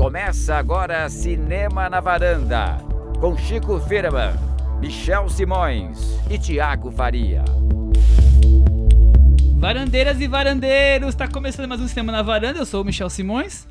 Começa agora Cinema na Varanda, com Chico Firman, Michel Simões e Tiago Faria. Varandeiras e varandeiros, tá começando mais um Cinema na Varanda, eu sou o Michel Simões.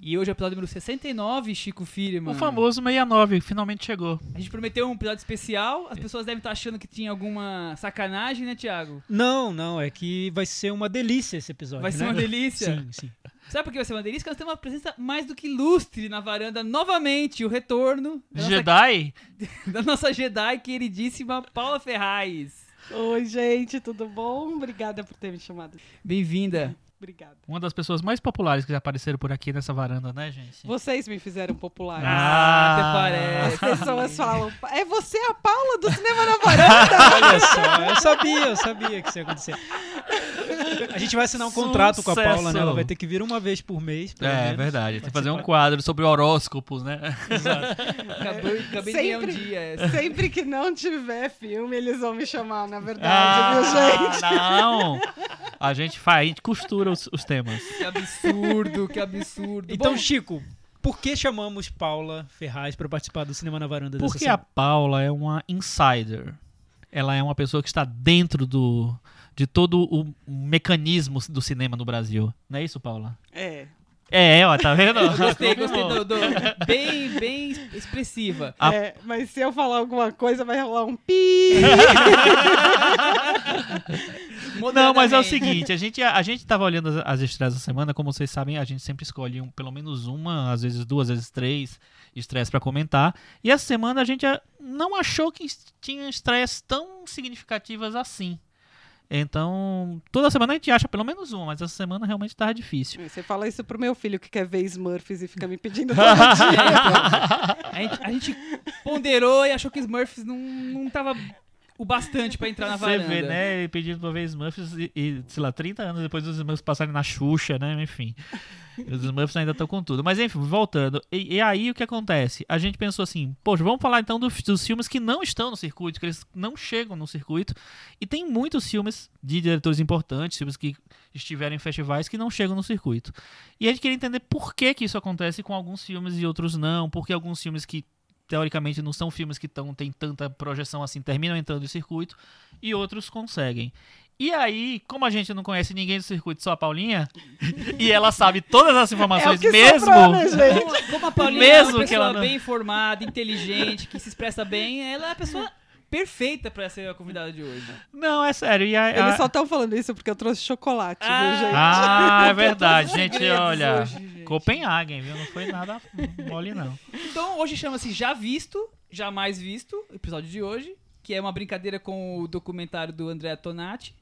E hoje é o episódio número 69, Chico Firman. O famoso 69, finalmente chegou. A gente prometeu um episódio especial, as pessoas devem estar achando que tinha alguma sacanagem, né, Tiago? Não, não, é que vai ser uma delícia esse episódio. Vai ser né? uma delícia? Sim, sim. Sabe por que vai ser uma delícia? Porque nós temos uma presença mais do que ilustre na varanda, novamente, o retorno da nossa, Jedi? da nossa Jedi queridíssima Paula Ferraz. Oi, gente, tudo bom? Obrigada por ter me chamado. Bem-vinda. Obrigada. Uma das pessoas mais populares que já apareceram por aqui nessa varanda, né, gente? Vocês me fizeram popular. Ah, até As parece. pessoas falam, é você a Paula do Cinema na Varanda? Olha só, eu sabia, eu sabia que isso ia acontecer. A gente vai assinar um contrato com a Sucesso. Paula, né? Ela vai ter que vir uma vez por mês. pelo É, menos. verdade. Tem que fazer um quadro sobre horóscopos, né? Acabei, acabei de ganhar um Sempre. dia. essa. Sempre que não tiver filme, eles vão me chamar, na verdade, viu, gente? Ah, não! A gente faz, a gente costura os, os temas. Que absurdo, que absurdo. Então, Bom, Chico, por que chamamos Paula Ferraz para participar do Cinema na Varanda dessa Porque a semana? Paula é uma insider. Ela é uma pessoa que está dentro do de todo o mecanismo do cinema no Brasil. Não é isso, Paula? É. É, ó, tá vendo? Gostei, gostei do, do- bem, bem expressiva. A- é, mas se eu falar alguma coisa, vai rolar um pi. Não, mas é o seguinte, a gente, a gente tava olhando as, as estreias da semana, como vocês sabem, a gente sempre escolhe um, pelo menos uma, às vezes duas, às vezes três estreias pra comentar. E essa semana a gente não achou que tinha estreias tão significativas assim. Então, toda semana a gente acha pelo menos uma, mas essa semana realmente tava difícil. Você fala isso pro meu filho que quer ver Smurfs e fica me pedindo todo dia. A gente, a gente ponderou e achou que Smurfs não, não tava o bastante pra entrar na Você varanda. vê, né, ele pedindo pra ver Smurfs e, e, sei lá, 30 anos depois dos Smurfs passarem na Xuxa, né, enfim. Os Smurfs ainda estão com tudo. Mas enfim, voltando. E, e aí o que acontece? A gente pensou assim, poxa, vamos falar então dos, dos filmes que não estão no circuito, que eles não chegam no circuito. E tem muitos filmes de diretores importantes, filmes que estiveram em festivais que não chegam no circuito. E a gente queria entender por que que isso acontece com alguns filmes e outros não, porque alguns filmes que teoricamente não são filmes que tão, tem tanta projeção assim, terminam entrando no circuito, e outros conseguem. E aí, como a gente não conhece ninguém do circuito, só a Paulinha, e ela sabe todas as É o informações que mesmo. sobrou, né, gente? Como, como a Paulinha Mesmo é uma que pessoa ela não- bem informada, inteligente, que se expressa bem, ela é a pessoa perfeita pra ser a convidada de hoje. Não, é sério. E a, a- Eles só estão falando isso porque eu trouxe chocolate, Ah. viu, gente? Ah, é verdade, gente. Olha, hoje, gente. Copenhagen, viu? Não foi nada mole, não. Então, hoje chama-se Já Visto, Jamais Visto, episódio de hoje, que é uma brincadeira com o documentário do André Tonati.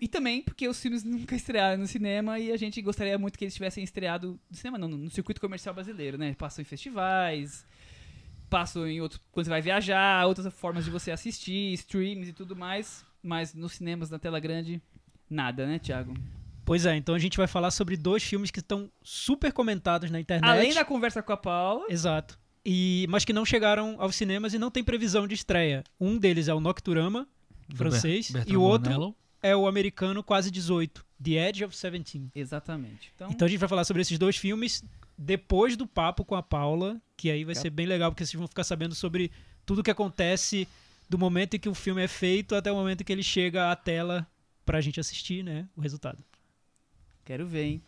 E também porque os filmes nunca estrearam no cinema e a gente gostaria muito que eles tivessem estreado no cinema, não, no circuito comercial brasileiro, né? Passam em festivais, passam em outros. quando você vai viajar, outras formas de você assistir, streams e tudo mais. Mas nos cinemas, na tela grande, nada, né, Thiago? Pois é, então a gente vai falar sobre dois filmes que estão super comentados na internet. Além da conversa com a Paula, Exato. E, mas que não chegaram aos cinemas e não tem previsão de estreia. Um deles é o Nocturama, francês, Ber- e Bertrand o outro Bonello. é o americano Quase 18, The Edge of 17. exatamente. Então, Então a gente vai falar sobre esses dois filmes depois do papo com a Paula, que aí vai Tá. ser bem legal, porque vocês vão ficar sabendo sobre tudo que acontece do momento em que o filme é feito até o momento em que ele chega à tela pra gente assistir, né, o resultado. Quero ver, hein?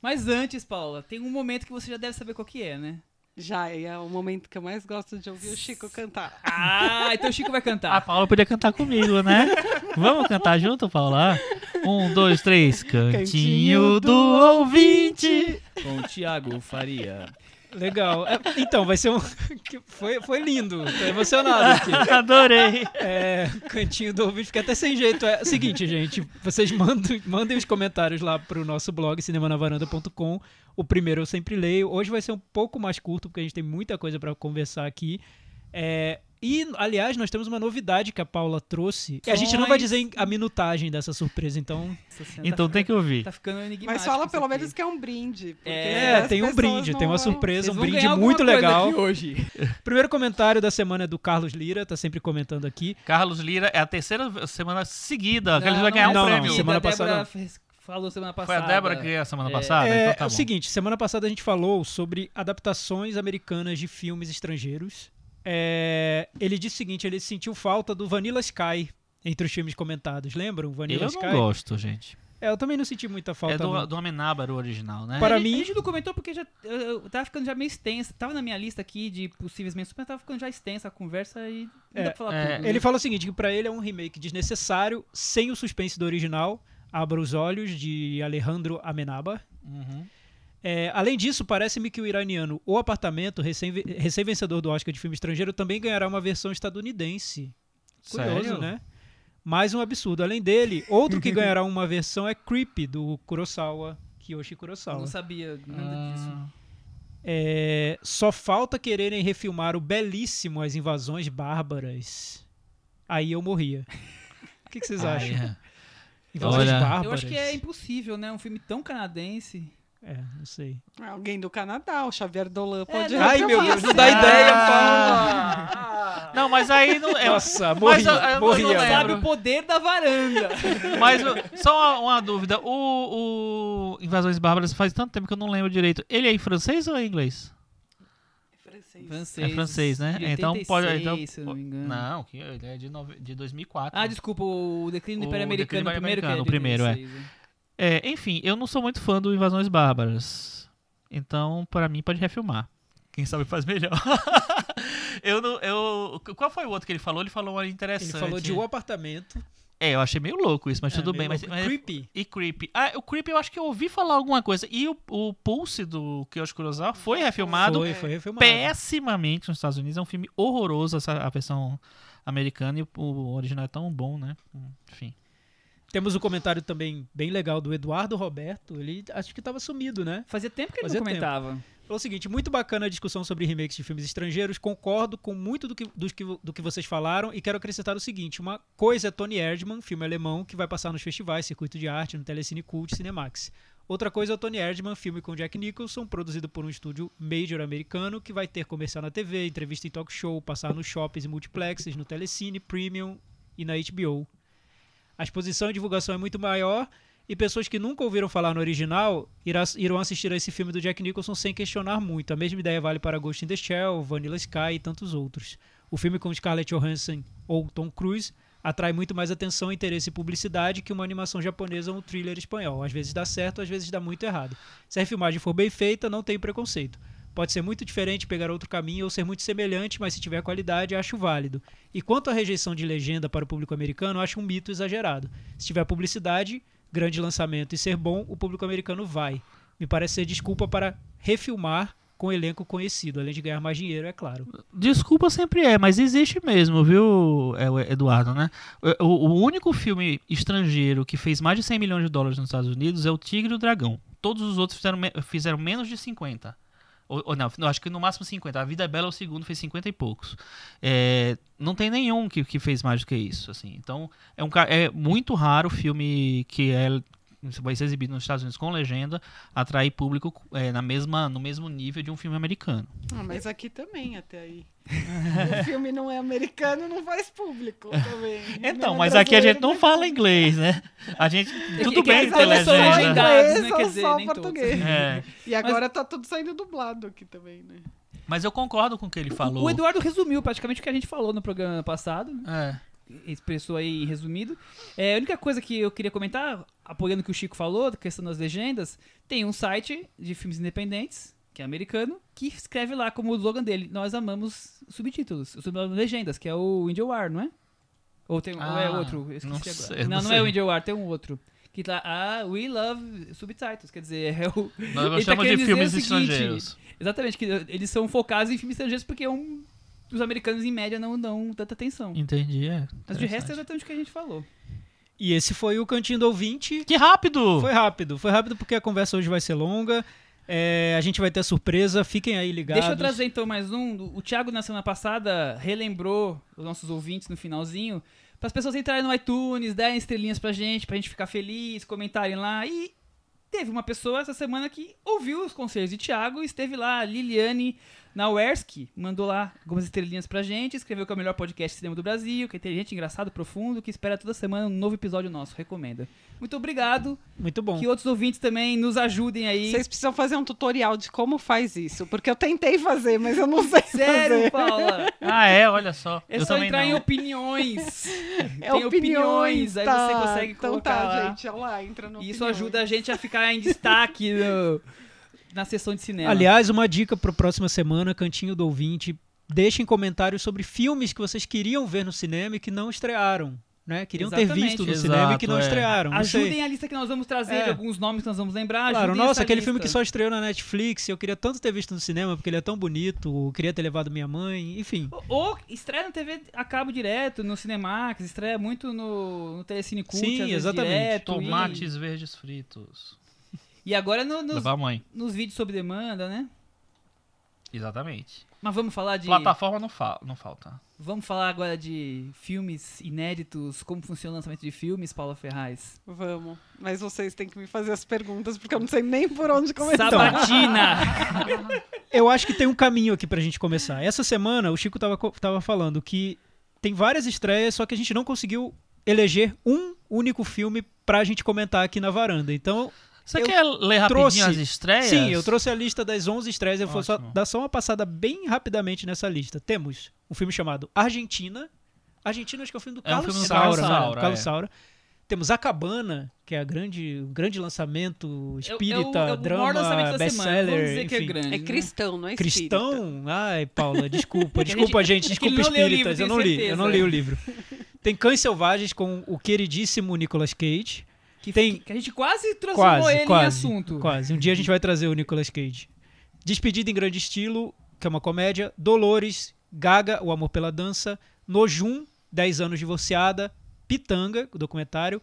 Mas antes, Paula, tem um momento que você já deve saber qual que é, né? Já, e é o momento que eu mais gosto de ouvir o Chico cantar. Ah, então o Chico vai A cantar. Paula podia cantar comigo, né? Vamos cantar junto, Paula? Um, dois, três. Cantinho do ouvinte. Com o Thiago Faria. Legal. É, então, vai ser um. foi, foi lindo. Tô emocionado aqui. Adorei. É, cantinho do ouvinte, fica até sem jeito. É o seguinte, gente, vocês mandem, mandem os comentários lá pro nosso blog, cinemanavaranda.com. O primeiro eu sempre leio. Hoje vai ser um pouco mais curto, porque a gente tem muita coisa para conversar aqui. É, e, aliás, nós temos uma novidade que a Paula trouxe. A gente não vai dizer a minutagem dessa surpresa, então. Então tá tem que ouvir. Tá ficando enigmático. Mas fala pelo aqui. menos que é um brinde. É, tem um brinde, não tem uma surpresa, um brinde muito legal. hoje. Primeiro comentário da semana é do Carlos Lira, tá sempre comentando aqui. Carlos Lira é a terceira semana seguida que ele Não, vai ganhar não, um não, prêmio. semana a Débora passada não. falou semana Foi passada. a Débora que veio a semana É. passada? É, então tá é o bom. seguinte, semana passada a gente falou sobre adaptações americanas de filmes estrangeiros. É, ele disse o seguinte, ele sentiu falta do Vanilla Sky entre os filmes comentados, lembram? Vanilla Eu Sky? não gosto, gente. É, eu também não senti muita falta. É do, não. do Amenábar o original, né? Para a gente, mim- A gente não comentou porque já, eu, eu tava ficando já meio extensa. Tava na minha lista aqui de possíveis menções, mas tava ficando já extensa a conversa e não É, dá pra falar é, tudo. né? Ele fala o seguinte, que pra ele é um remake desnecessário, sem o suspense do original, Abra os Olhos, de Alejandro Amenábar. Uhum. É, além disso, parece-me que o iraniano O Apartamento, recém- recém-vencedor do Oscar de filme estrangeiro, também ganhará uma versão estadunidense. Curioso, Sério? né? Mais um absurdo. Além dele, outro que ganhará uma versão é Creepy, do Kurosawa, Kiyoshi Eu Kurosawa. não sabia nada disso. Ah, É, só falta quererem refilmar o belíssimo As Invasões Bárbaras. Aí eu morria. O que, que vocês ai, acham? é. Invasões Olha- Bárbaras. Eu acho que é impossível, né? Um filme tão canadense. É, não sei. Alguém do Canadá, o Xavier Dolan pode não, Ai, meu. Deus, não dá ideia, Ah! Não, mas aí não é. Nossa, mas morria, eu- eu não morria. lembro. Sabe o poder da varanda. Mas só uma, uma dúvida: o, o Invasões Bárbaras faz tanto tempo que eu não lembro direito. Ele é em francês ou é em inglês? Francês. Francês. É francês, né? De Então pode. 86, Então, se eu não me engano. não, ele é de, nove- de 2004. Ah, desculpa, o Declínio do Império Americano, o primeiro que é o primeiro, é. 86, né? É, enfim, eu não sou muito fã do Invasões Bárbaras. Então, pra mim, pode refilmar. Quem sabe faz melhor. eu não. Eu, qual foi o outro que ele falou? Ele falou uma Ele interessante. falou de O Apartamento. É, eu achei meio louco isso, mas É, tudo bem. Mas, mas- Creepy. E Creepy. Ah, o Creepy eu acho que eu ouvi falar alguma coisa. E o, o Pulse do Kiyoshi Kurosawa foi refilmado Foi, foi refilmado. pessimamente nos Estados Unidos. É um filme horroroso, essa, a versão americana. E o, o original é tão bom, né? Enfim. Temos um comentário também bem legal do Eduardo Roberto. Ele acho que estava sumido, né? Fazia tempo que ele Fazia não comentava. Falou o seguinte: muito bacana a discussão sobre remakes de filmes estrangeiros. Concordo com muito do que, dos que, do que vocês falaram e quero acrescentar o seguinte: uma coisa é Tony Erdmann, filme alemão que vai passar nos festivais, circuito de arte, no Telecine Cult Cinemax. Outra coisa é o Tony Erdmann, filme com Jack Nicholson, produzido por um estúdio major americano, que vai ter comercial na TV, entrevista em talk show, passar nos shoppings e multiplexes, no Telecine, Premium e na HBO. A exposição e divulgação é muito maior e pessoas que nunca ouviram falar no original irão assistir a esse filme do Jack Nicholson sem questionar muito. A mesma ideia vale para Ghost in the Shell, Vanilla Sky e tantos outros. O filme com Scarlett Johansson ou Tom Cruise atrai muito mais atenção, interesse e publicidade que uma animação japonesa ou um thriller espanhol. Às vezes dá certo, às vezes dá muito errado. Se a filmagem for bem feita, não tem preconceito. Pode ser muito diferente, pegar outro caminho ou ser muito semelhante, mas se tiver qualidade, acho válido. E quanto à rejeição de legenda para o público americano, acho um mito exagerado. Se tiver publicidade, grande lançamento e ser bom, o público americano vai. Me parece ser desculpa para refilmar com elenco conhecido, além de ganhar mais dinheiro, é claro. Desculpa sempre é, mas existe mesmo, viu, é, Eduardo, né? O, o único filme estrangeiro que fez mais de 100 milhões de dólares nos Estados Unidos é o Tigre e o Dragão. Todos os outros fizeram, fizeram menos de 50. Ou, ou não, acho que no máximo 50. A Vida é Bela, o segundo, fez 50 e poucos. É, não tem nenhum que, que fez mais do que isso, assim. Então, é, um, é muito raro o filme que é vai ser exibido nos Estados Unidos com legenda atrair público é, na mesma, no mesmo nível de um filme americano. Ah, mas aqui também, até aí. o filme não é americano, não faz público também. Então, é mas aqui a gente não fala inglês, né? A gente. Tudo é que bem eles ter legenda. legendados, né? Inglês Quer dizer, só nem português. É, E agora tá tudo saindo dublado aqui também, né? mas eu concordo com o que ele falou. O Eduardo resumiu praticamente o que a gente falou no programa passado. né? É. expressou aí resumido. É, a única coisa que eu queria comentar, apoiando o que o Chico falou, da questão das legendas, tem um site de filmes independentes, que é americano, que escreve lá como o slogan dele, nós amamos subtítulos, subtítulos legendas, que é o Indiawar, não é? Ou, tem, ou é Ah, outro? Eu esqueci não agora. sei, não, não não, é o Indiawar, tem um outro. Que tá, ah, we love subtitles, quer dizer, é o... Nós tá de filmes seguinte, estrangeiros. Exatamente, que eles são focados em filmes estrangeiros porque é um... Os americanos, em média, não dão tanta atenção. Entendi, é. Mas de resto é exatamente o que a gente falou. E esse foi o Cantinho do Ouvinte. Que rápido! Foi rápido, foi rápido porque a conversa hoje vai ser longa. É, a gente vai ter surpresa, fiquem aí ligados. Deixa eu trazer então mais um. O Thiago, na semana passada, relembrou os nossos ouvintes no finalzinho para as pessoas entrarem no iTunes, darem estrelinhas pra gente, pra gente ficar feliz, comentarem lá. E teve uma pessoa essa semana que ouviu os conselhos de Thiago e esteve lá, Liliane Nauerski mandou lá algumas estrelinhas pra gente, escreveu que é o melhor podcast de cinema do Brasil, que é inteligente, engraçado, profundo, que espera toda semana um novo episódio nosso. Recomenda. Muito obrigado. Muito bom. Que outros ouvintes também nos ajudem aí. Vocês precisam fazer um tutorial de como faz isso, porque eu tentei fazer, mas eu não sei Sério, fazer. Paula? Ah, é, olha só. É eu só também entrar em não. opiniões. É Tem opiniões, aí tá. você consegue então colocar tá, lá. gente, olha lá, entra no E isso opiniões. ajuda a gente a ficar em destaque no- na sessão de cinema. Aliás, uma dica para próxima semana, Cantinho do Ouvinte. Deixem comentários sobre filmes que vocês queriam ver no cinema e que não estrearam. Né? Queriam ter Exatamente. visto no Exato, cinema e que não é. estrearam. Não sei. Ajudem a lista que nós vamos trazer, É. alguns nomes que nós vamos lembrar. Claro, nossa, aquele lista. filme que só estreou na Netflix, eu queria tanto ter visto no cinema porque ele é tão bonito, eu queria ter levado minha mãe, enfim. Ou- Ou estreia na TV a cabo direto, no Cinemax, estreia muito no, no Telecine Cult, Sim, exatamente. direto, e- Tomates verdes fritos. E, agora no- nos, Levar a mãe. nos vídeos sob demanda, né? Exatamente. Mas vamos falar de... Plataforma não, fa não falta. Vamos falar agora de filmes inéditos, como funciona o lançamento de filmes, Paula Ferraz. Vamos. Mas vocês têm que me fazer as perguntas, porque eu não sei nem por onde começar. Sabatina! Eu acho que tem um caminho aqui pra gente começar. Essa semana, o Chico tava, tava falando que tem várias estreias, só que a gente não conseguiu eleger um único filme pra gente comentar aqui na varanda. Então, Você Eu quer ler rapidinho trouxe- as estreias? sim, eu trouxe a lista das 11 estreias. Eu vou só Ótimo. dar só uma passada bem rapidamente nessa lista. Temos um filme chamado Argentina. Argentina, acho que é o filme do É um Carlos filme do Saura. Carlos né? Saura, Carlos é. Saura. Temos A Cabana, que é a grande, o grande lançamento espírita, é o, é o maior drama, best-seller, dizer que é grande. É né? cristão, não é espírita. Cristão? Ai, Paula, desculpa. É desculpa, gente. é Desculpa, o livro, espíritas. eu não li. certeza. Eu não li o livro. Tem Cães Selvagens com o queridíssimo Nicolas Cage. Que, Tem- que a gente quase transformou Quase, ele quase. em assunto. Quase. Um dia a gente vai trazer o Nicolas Cage. Despedida em Grande Estilo, que é uma comédia. Dolores, Gaga, O Amor pela Dança. Nojum, 10 anos divorciada. Pitanga, o documentário.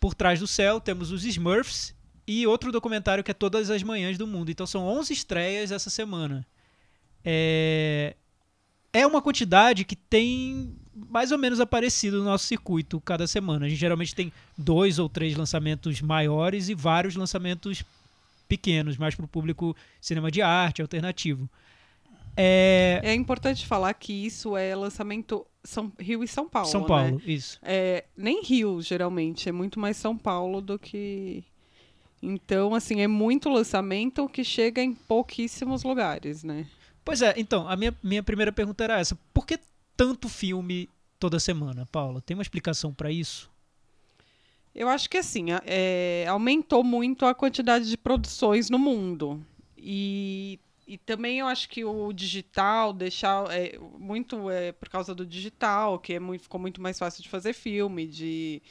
Por Trás do Céu, temos os Smurfs. E outro documentário que é Todas as Manhãs do Mundo. Então são 11 estreias essa semana. É, é uma quantidade que tem mais ou menos aparecido no nosso circuito cada semana. A gente geralmente tem dois ou três lançamentos maiores e vários lançamentos pequenos, mais para o público cinema de arte, alternativo. É, É importante falar que isso é lançamento São, Rio e São Paulo. São né? Paulo, isso. É, nem Rio, geralmente. É muito mais São Paulo do que. Então, assim, é muito lançamento que chega em pouquíssimos lugares, né? Pois é, então, a minha, minha primeira pergunta era essa. Por que tanto filme toda semana, Paula? Tem uma explicação para isso? Eu acho que assim, é, aumentou muito a quantidade de produções no mundo. E, e também eu acho que o digital deixar é, muito é, por causa do digital, que é muito, ficou muito mais fácil de fazer filme, de.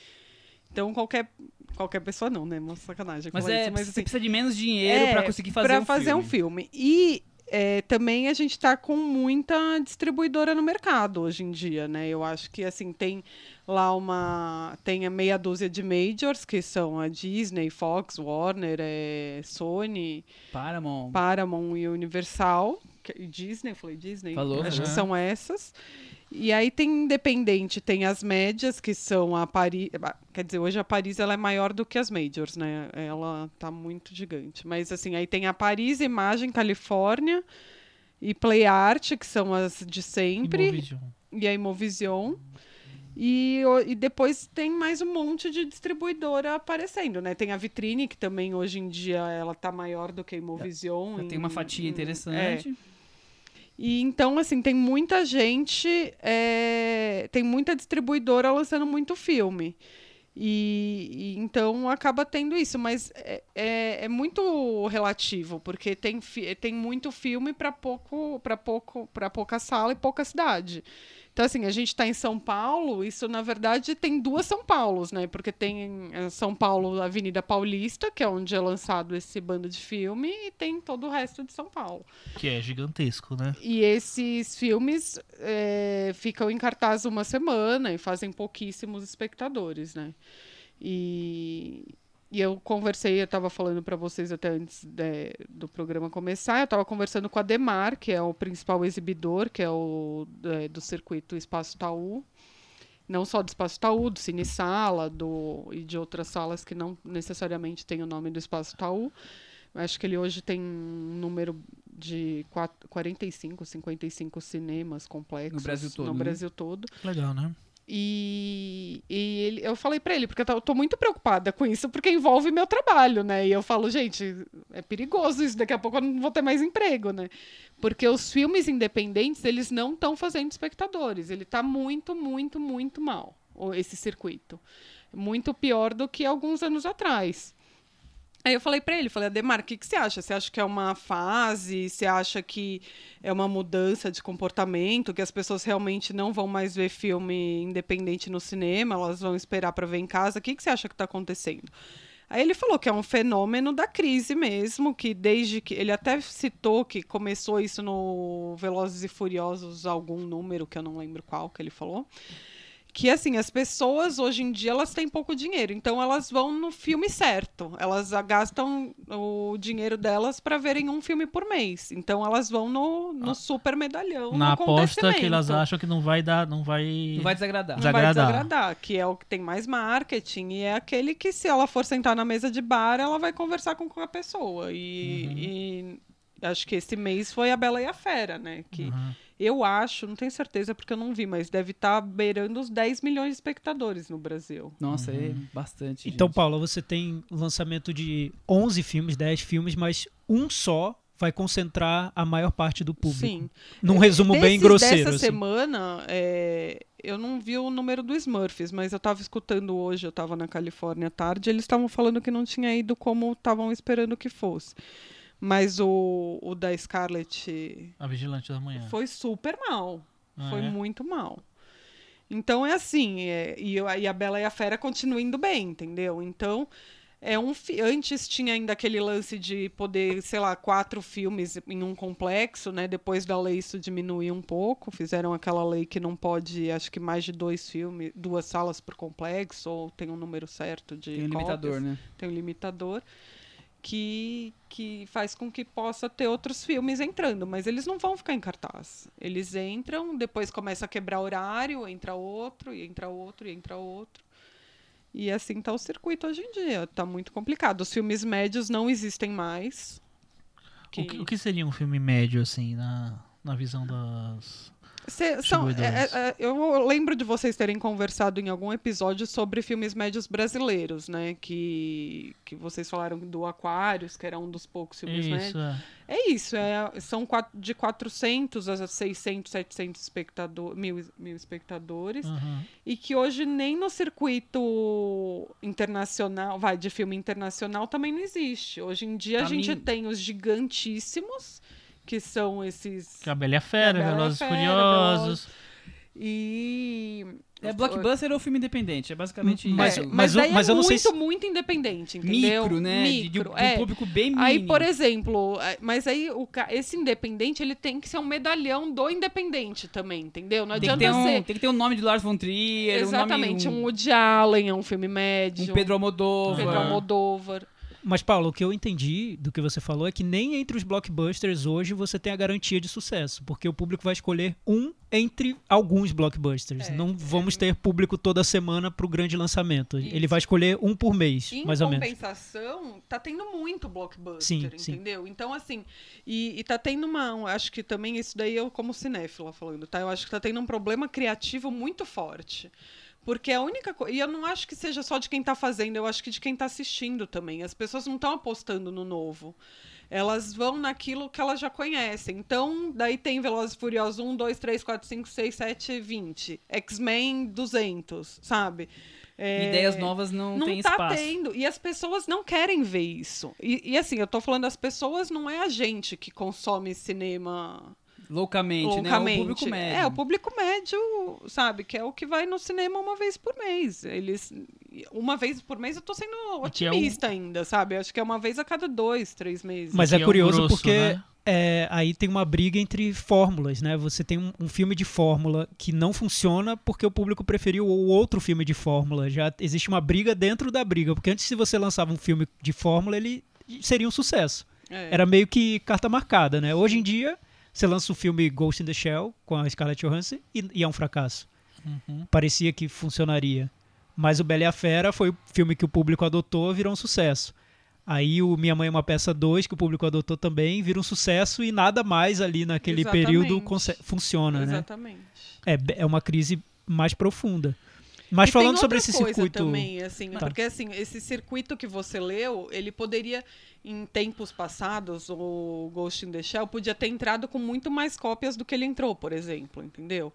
Então qualquer. Qualquer pessoa não, né? Uma sacanagem. Mas, é, isso, você assim, precisa de menos dinheiro É, pra conseguir fazer pra um fazer filme. um filme. E é, também a gente está com muita distribuidora no mercado hoje em dia, né? Eu acho que assim tem lá uma tem a meia dúzia de majors que são a Disney, Fox, Warner, é, Sony, Paramount. Paramount e Universal. Que- Disney, eu falei Disney. Falou, Acho que são essas. E aí tem independente, tem as médias, que são a Paris. Quer dizer, hoje a Paris ela é maior do que as majors, né? Ela tá muito gigante. Mas assim, aí tem a Paris, Imagem, Califórnia e Play Art, que são as de sempre, Imovision. e a Imovision. E, e depois tem mais um monte de distribuidora aparecendo, né? Tem a Vitrine, que também hoje em dia ela tá maior do que a Imovision. Em- tem uma fatia em- interessante. é. E então, assim, tem muita gente, é, tem muita distribuidora lançando muito filme. E, e então acaba tendo isso, mas é, é, é muito relativo, porque tem, fi- tem muito filme para pouco, para pouco, para pouca sala e pouca cidade. Então, assim, a gente está em São Paulo, isso na verdade tem duas São Paulos, né? Porque tem eh, São Paulo, Avenida Paulista, que é onde é lançado esse bando de filme, e tem todo o resto de São Paulo. Que é gigantesco, né? E esses filmes é, ficam em cartaz uma semana e fazem pouquíssimos espectadores, né? E, e eu conversei, eu estava falando para vocês até antes de- do programa começar, eu estava conversando com a Demar, que é o principal exibidor, que é o é, do circuito Espaço Taú. Não só do Espaço Taú, do Cine Sala do, e de outras salas que não necessariamente têm o nome do Espaço Taú. Eu acho que ele hoje tem um número de quat- 45, 55 cinemas complexos No Brasil todo, no né? Brasil todo. Legal, né? E, e ele- eu falei pra ele, porque eu tô, muito preocupada com isso, porque envolve meu trabalho, né? E eu falo, gente, é perigoso isso, daqui a pouco eu não vou ter mais emprego, né? Porque os filmes independentes, eles não estão fazendo espectadores. Ele tá muito, muito, muito mal, esse circuito. Muito pior do que alguns anos atrás. Aí eu falei pra ele, falei, Ademar, o que, que você acha? Você acha que é uma fase? Você acha que é uma mudança de comportamento? Que as pessoas realmente não vão mais ver filme independente no cinema? Elas vão esperar para ver em casa? O que, que você acha que está acontecendo? Aí ele falou que é um fenômeno da crise mesmo, que desde que. Ele até citou que começou isso no Velozes e Furiosos, algum número, que eu não lembro qual que ele falou que assim, as pessoas hoje em dia elas têm pouco dinheiro, então elas vão no filme certo. Elas ah, gastam o dinheiro delas para verem um filme por mês. Então elas vão no, no super medalhão. Na no aposta que elas acham que não vai dar, não vai. Não vai desagradar. Não vai desagradar. desagradar, que é o que tem mais marketing e é aquele que se ela for sentar na mesa de bar, ela vai conversar com qualquer pessoa. E, e acho que esse mês foi a Bela e a Fera, né? Que Uhum. Eu acho, não tenho certeza porque eu não vi, mas deve estar beirando os 10 milhões de espectadores no Brasil. Nossa, é bastante. Então, gente. Paula, você tem lançamento de 11 filmes, 10 filmes, mas um só vai concentrar a maior parte do público. Sim. Num resumo bem Desses- grosseiro. Dessa assim. semana, é, eu não vi o número do Smurfs, mas eu estava escutando hoje, eu estava na Califórnia à tarde, eles estavam falando que não tinha ido como estavam esperando que fosse. Mas o, o da Scarlett A Vigilante da Manhã. foi super mal. Ah, foi é? muito mal. Então é assim, é, e, e a Bela e a Fera continuam indo bem, entendeu? Então, é um fi- antes tinha ainda aquele lance de poder, sei lá, quatro filmes em um complexo, né? Depois da lei isso diminuiu um pouco, fizeram aquela lei que não pode, acho que mais de dois filmes, duas salas por complexo, ou tem um número certo de Tem um limitador, né? tem um limitador que, que faz com que possa ter outros filmes entrando, mas eles não vão ficar em cartaz. Eles entram, depois começa a quebrar horário, entra outro, e entra outro, e entra outro. E assim tá o circuito hoje em dia. Tá muito complicado. Os filmes médios não existem mais. O, que, o que seria um filme médio, assim, na, na visão das. Cê- são- Distribuidores. é- é- eu lembro de vocês terem conversado em algum episódio sobre filmes médios brasileiros, né? Que, que vocês falaram do Aquários, que era um dos poucos filmes médios. Isso, é. É isso, é, são quat- de 400 a 600, 700 espectador, mil, mil espectadores. Uhum. E que hoje nem no circuito internacional, vai, de filme internacional, também não existe. Hoje em dia a Pra gente mim- tem os gigantíssimos, que são esses... Que a Bela e a Fera, Velozes Fera, Furiosos. E... É blockbuster ou filme independente, é basicamente Mas- É, isso. mas, mas eu- daí mas é eu não sei muito, se- muito independente, entendeu? Micro, né? De- de, Micro, de é. um público bem mínimo. Aí, por exemplo, é, mas aí o, esse independente, ele tem que ser um medalhão do independente também, entendeu? Não tem, que adianta ter um, ser... tem que ter um nome de Lars von Trier, Exatamente, um, um nome, Woody Allen é um filme um, médio. um Pedro Almodóvar. Pedro Almodóvar. Mas, Paulo, o que eu entendi do que você falou é que nem entre os blockbusters hoje você tem a garantia de sucesso, porque o público vai escolher um entre alguns blockbusters. É, Não vamos ter público toda semana para o grande lançamento. Isso. Ele vai escolher um por mês, Em mais ou menos. compensação, tá tendo muito blockbuster, Sim, sim. entendeu? Então, assim, e, e tá tendo uma. um- Acho que também isso daí eu, como cinéfila falando, tá? Eu acho que tá tendo um problema criativo muito forte. Porque a única coisa. E eu não acho que seja só de quem tá fazendo, eu acho que de quem tá assistindo também. As pessoas não estão apostando no novo. Elas vão naquilo que elas já conhecem. Então, daí tem Velozes e Furiosos 1, 2, 3, 4, 5, 6, 7, 20. X-Men 200, sabe? É, Ideias novas não, não tem tá espaço. tendo. E as pessoas não querem ver isso. E, e, assim, eu tô falando as pessoas, não é a gente que consome cinema Loucamente, loucamente. né? O público médio. É, o público médio, sabe, que é o que vai no cinema uma vez por mês. Eles. Uma vez por mês eu tô sendo Que é otimista ainda, sabe? Acho que é uma vez a cada dois, três meses. Mas é é curioso grosso, porque né? é, aí tem uma briga entre fórmulas, né? Você tem um, um filme de fórmula que não funciona porque o público preferiu o outro filme de fórmula. Já existe uma briga dentro da briga, porque antes se você lançava um filme de fórmula, ele seria um sucesso. É. Era meio que carta marcada, né? Hoje em dia, você lança o filme Ghost in the Shell com a Scarlett Johansson e, e é um fracasso. Uhum. Parecia que funcionaria. Mas o Bela e a Fera foi o filme que o público adotou, virou um sucesso. Aí o Minha Mãe é uma Peça 2, que o público adotou também, vira um sucesso e nada mais ali naquele Exatamente. período funciona, né? Exatamente. É, é uma crise mais profunda. Mas E falando sobre esse coisa circuito. também, assim, Tá. porque assim, esse circuito que você leu, ele poderia, em tempos passados, o Ghost in the Shell podia ter entrado com muito mais cópias do que ele entrou, por exemplo, entendeu?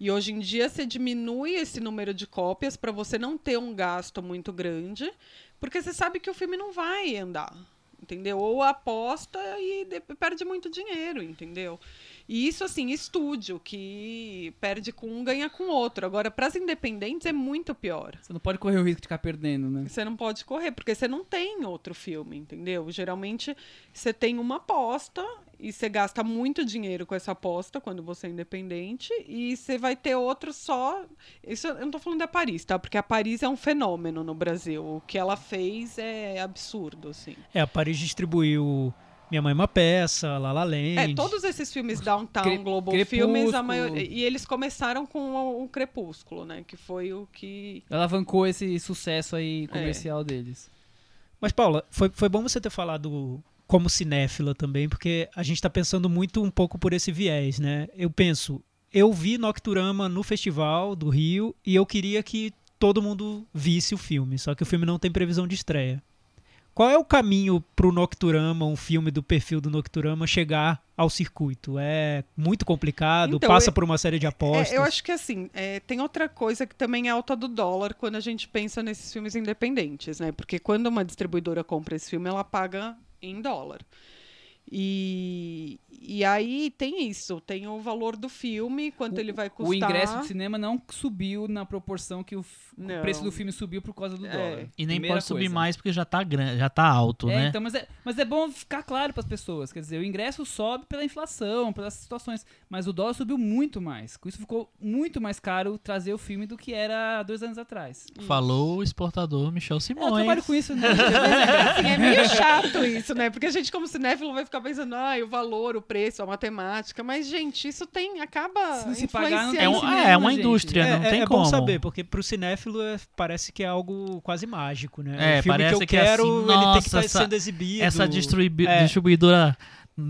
E hoje em dia você diminui esse número de cópias para você não ter um gasto muito grande, porque você sabe que o filme não vai andar, entendeu? Ou aposta e de- perde muito dinheiro, entendeu? E isso, assim, estúdio, que perde com um, ganha com outro. Agora, para as independentes é muito pior. Você não pode correr o risco de ficar perdendo, né? Você não pode correr, porque você não tem outro filme, entendeu? Geralmente você tem uma aposta e você gasta muito dinheiro com essa aposta quando você é independente e você vai ter outro só. Isso eu não tô falando da Paris, tá? Porque a Paris é um fenômeno no Brasil. O que ela fez é absurdo, assim. É, a Paris distribuiu Minha Mãe é uma Peça, La La Land. É, todos esses filmes Downtown Cre- Global Crepúsculo. Filmes, a maioria, e eles começaram com o, o Crepúsculo, né? Que foi o que Alavancou esse sucesso aí É. comercial deles. Mas, Paula, foi, foi bom você ter falado como cinéfila também, porque a gente tá pensando muito um pouco por esse viés, né? Eu penso, eu vi Nocturama no festival do Rio e eu queria que todo mundo visse o filme, só que o filme não tem previsão de estreia. Qual é o caminho pro Nocturama, um filme do perfil do Nocturama, chegar ao circuito? É muito complicado, Então, passa por uma série de apostas. É, eu acho que assim, é, tem outra coisa que também é alta do dólar quando a gente pensa nesses filmes independentes, né? Porque quando uma distribuidora compra esse filme, ela paga em dólar. E, e aí tem isso, tem o valor do filme, quanto ele vai custar. O ingresso de cinema não subiu na proporção que o, o preço do filme subiu por causa do É. dólar. E nem Primeira pode subir coisa. mais porque já tá grande, já tá alto, É, né? então, mas, é, mas é bom ficar claro para as pessoas. Quer dizer, o ingresso sobe pela inflação, pelas situações. Mas o dólar subiu muito mais. Com isso ficou muito mais caro trazer o filme do que era dois anos atrás. Falou o exportador Michel Eu Simões. trabalho com isso, né? Assim, é meio chato isso, né? Porque a gente, como cinéfilo, vai ficar pensando, ah, o valor, o preço, a matemática. Mas, gente, isso tem. acaba. Se se pagar, não influenciando. É, um- cinema, é uma gente. indústria, É, não é- tem é como. bom saber, porque pro cinéfilo é- parece que é algo quase mágico, né? É, o filme parece que eu que é quero, assim, ele tem que nossa, estar essa- sendo exibido. Essa distribu- É. distribuidora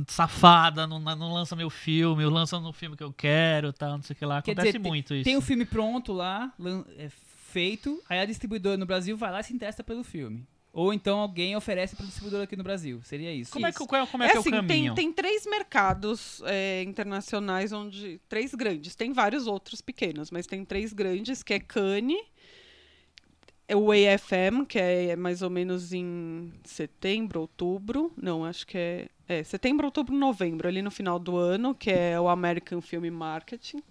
safada não, não lança meu filme, eu lança no filme que eu quero, tal, não sei o que lá. Quer Acontece dizer, tem- muito isso. Tem o filme pronto lá, é, feito, aí a distribuidora no Brasil vai lá e se interessa pelo filme. Ou então alguém oferece para o distribuidor aqui no Brasil. Seria isso. Como é que, Isso. qual é, como é, É que é assim, o caminho? tem, tem três mercados é, internacionais onde. Três grandes. Tem vários outros pequenos, mas tem três grandes, que é Cannes, é o AFM, que é mais ou menos em setembro, outubro. Não, acho que é. É, setembro, outubro, novembro, ali no final do ano, que é o American Film Marketing.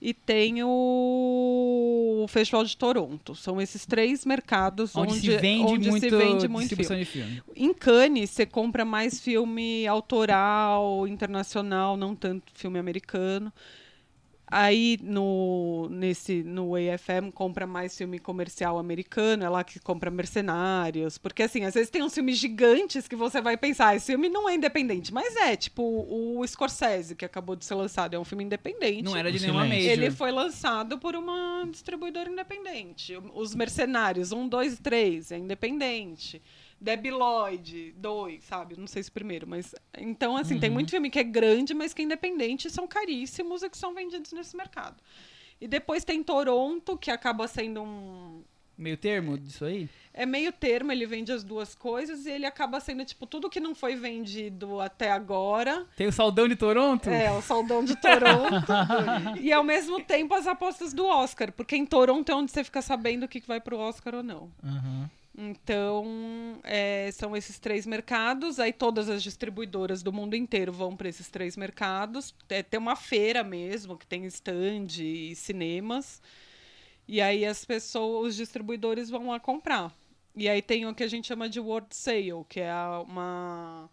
E tem o Festival de Toronto. São esses três mercados Onde, onde, se vende onde muito se vende muito filme. filme. Em Cannes, você compra mais filme autoral, internacional, não tanto filme americano. Aí no, nesse, no AFM compra mais filme comercial americano, é lá que compra Mercenários. Porque assim, às vezes tem uns filmes gigantes que você vai pensar, "Ah, esse filme não é independente, mas é, tipo o Scorsese, que acabou de ser lançado, é um filme independente. Não era de nenhuma silêncio. major. Ele foi lançado por uma distribuidora independente. Os Mercenários, um, dois, três, é independente. Debbie Lloyd, dois, sabe? Não sei se o primeiro, mas. Então, assim, tem muito filme que é grande, mas que é independente, são caríssimos e que são vendidos nesse mercado. E depois tem Toronto, que acaba sendo um. Meio termo disso aí? É meio termo, ele vende as duas coisas e ele acaba sendo, tipo, tudo que não foi vendido até agora Tem o Saldão de Toronto? é, o Saldão de Toronto. e ao mesmo tempo as apostas do Oscar. Porque em Toronto é onde você fica sabendo o que que vai pro Oscar ou não. Uhum. Então, é, são esses três mercados. Aí todas as distribuidoras do mundo inteiro vão para esses três mercados. É, tem uma feira mesmo, que tem stand e cinemas. E aí as pessoas, os distribuidores vão lá comprar. E aí tem o que a gente chama de World Sale, que é uma.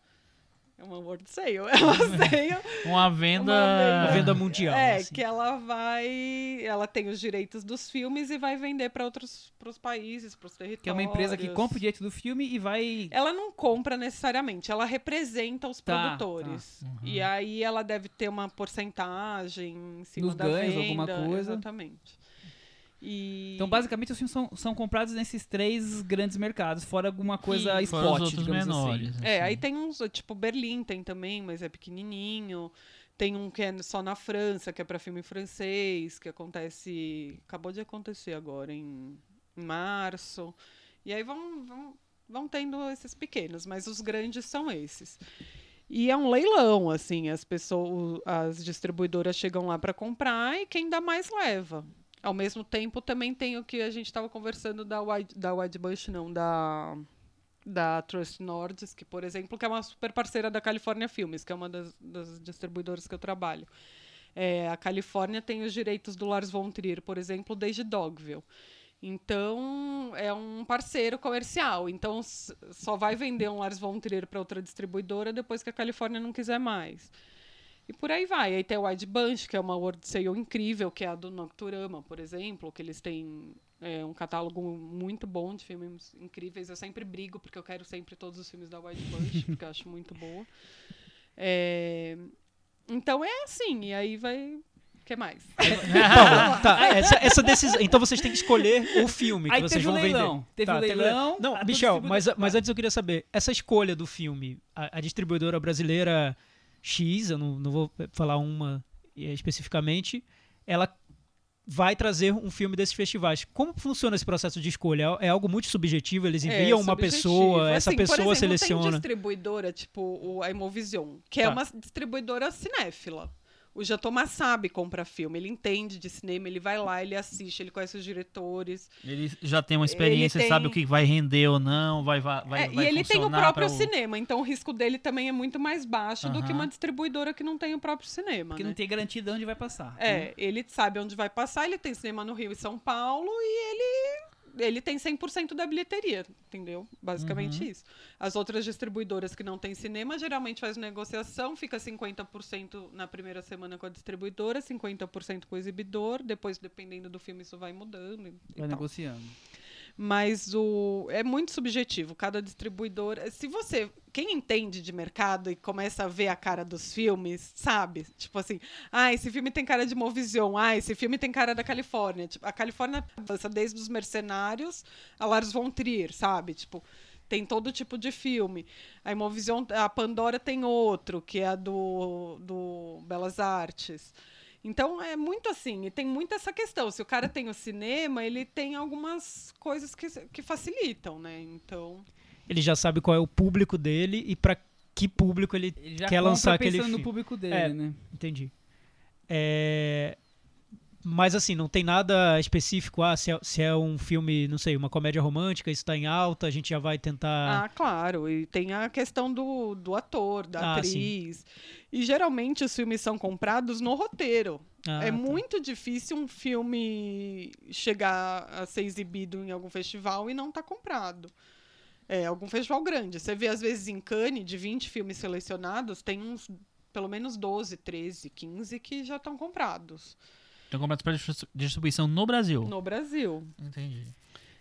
É uma World Sale. É uma sale Uma venda. Uma venda mundial. é, assim. que ela vai. Ela tem os direitos dos filmes e vai vender para outros pros países, para os territórios. Que é uma empresa que compra o direito do filme e vai. Ela não compra necessariamente, ela representa os Tá, produtores. tá. Uhum. E aí ela deve ter uma porcentagem em cima Nos da ganhos, venda. alguma coisa. Exatamente. E... Então, basicamente, os filmes são, são comprados nesses três grandes mercados, fora alguma coisa. Fora spot, digamos menores. assim. É, assim. aí tem uns, tipo, Berlim tem também, mas é pequenininho. Tem um que é só na França, que é para filme francês, que acontece. Acabou de acontecer agora, em, em março. E aí vão, vão, vão tendo esses pequenos, mas os grandes são esses. E é um leilão, assim, as pessoas, as distribuidoras chegam lá para comprar e quem dá mais leva. Ao mesmo tempo, também tem o que a gente estava conversando da Wide, da Wide Bush, não, da da Trust Nordisk, por exemplo, que é uma super parceira da California Filmes, que é uma das, das distribuidoras que eu trabalho. É, a Califórnia tem os direitos do Lars von Trier, por exemplo, desde Dogville. Então, é um parceiro comercial. Então, só vai vender um Lars von Trier para outra distribuidora depois que a Califórnia não quiser mais. E por aí vai. Aí tem o Wide Bunch, que é uma World Sale incrível, que é a do Nocturama, por exemplo, que eles têm é, um catálogo muito bom de filmes incríveis. Eu sempre brigo, porque eu quero sempre todos os filmes da Wide Bunch, porque eu acho muito boa. É, Então é assim, e aí vai. O que mais? Paula, tá, essa, essa decisão. Então vocês têm que escolher o filme que Aí vocês vão leilão. vender. Teve Tá, o leilão. Não, a Michel, mas, mas antes eu queria saber, essa escolha do filme, a, a distribuidora brasileira X, eu não, não vou falar uma eh, especificamente, ela vai trazer um filme desses festivais. Como funciona esse processo de escolha? É algo muito subjetivo? Eles É, enviam uma subjetivo. pessoa, essa Assim, por pessoa exemplo, Tem seleciona. distribuidora, tipo a Imovision, que é Tá. uma distribuidora cinéfila. O Jatoma sabe comprar filme, ele entende de cinema, ele vai lá, ele assiste, ele conhece os diretores. Ele já tem uma experiência, Ele sabe o tem- que vai render ou não, vai, vai, vai, É, vai e ele tem o próprio pra cinema, então o risco dele também é muito mais baixo do que uma distribuidora que não tem o próprio cinema. Porque né? não tem garantia de onde vai passar. né? É, ele sabe onde vai passar, ele tem cinema no Rio e São Paulo e ele ele tem 100% da bilheteria, entendeu? Basicamente isso. As outras distribuidoras que não têm cinema geralmente faz negociação, fica 50% na primeira semana com a distribuidora, 50% com o exibidor, depois dependendo do filme isso vai mudando e, Vai negociando. Mas o é muito subjetivo. Cada distribuidor. Se você. Quem entende de mercado e começa a ver a cara dos filmes, sabe? Tipo assim, ah, esse filme tem cara de Movision, ah, esse filme tem cara da Califórnia. Tipo, a Califórnia avança desde os mercenários a Lars von Trier, sabe? Tipo, tem todo tipo de filme. A Imovision, a Pandora tem outro, que é a do, do Belas Artes. Então é muito assim, e tem muito essa questão. Se o cara tem o cinema, ele tem algumas coisas que, que facilitam, né? Então. Ele já sabe qual é o público dele e pra que público ele Ele já quer lançar aquele pensando no filme. público dele, É. né? Entendi. É, Mas assim, não tem nada específico. Ah, se é, se é um filme, não sei, uma comédia romântica, isso tá em alta, a gente já vai tentar. Ah, claro. E tem a questão do, do ator, da Ah, atriz. E geralmente os filmes são comprados no roteiro. Ah, é tá. muito difícil um filme chegar a ser exibido em algum festival e não estar comprado. É, algum festival grande. Você vê, às vezes, em Cannes, de 20 filmes selecionados, tem uns, pelo menos 12, 13, 15 que já estão comprados Então, comprados para distri- distribuição no Brasil. no Brasil. Entendi.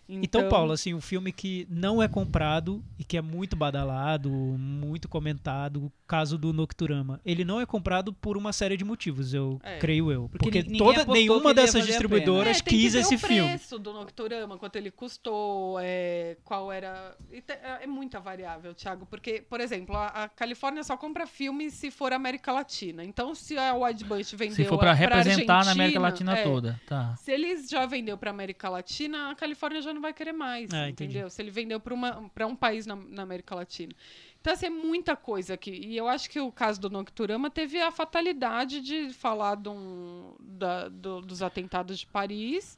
Então, Paulo, assim, um filme que não é comprado e que é muito badalado, muito comentado, o caso do Nocturama, ele não é comprado por uma série de motivos, eu É. creio eu. Porque Porque, toda, nenhuma dessas distribuidoras É, tem que quis ver esse o filme. preço do Nocturama, quanto ele custou, é, qual era. É, é muita variável, Thiago, porque, por exemplo, a, a Califórnia só compra filme se for América Latina. Então, se a Wide Bunch vendeu. Se for para a- pra representar na América Latina é, toda, tá. Se eles já vendeu para América Latina, a Califórnia já não vai querer mais, Ah, entendi. entendeu? Se ele vendeu para um país na, na América Latina. Então, assim, é muita coisa aqui. E eu acho que o caso do Nocturama teve a fatalidade de falar de um- da- do- dos atentados de Paris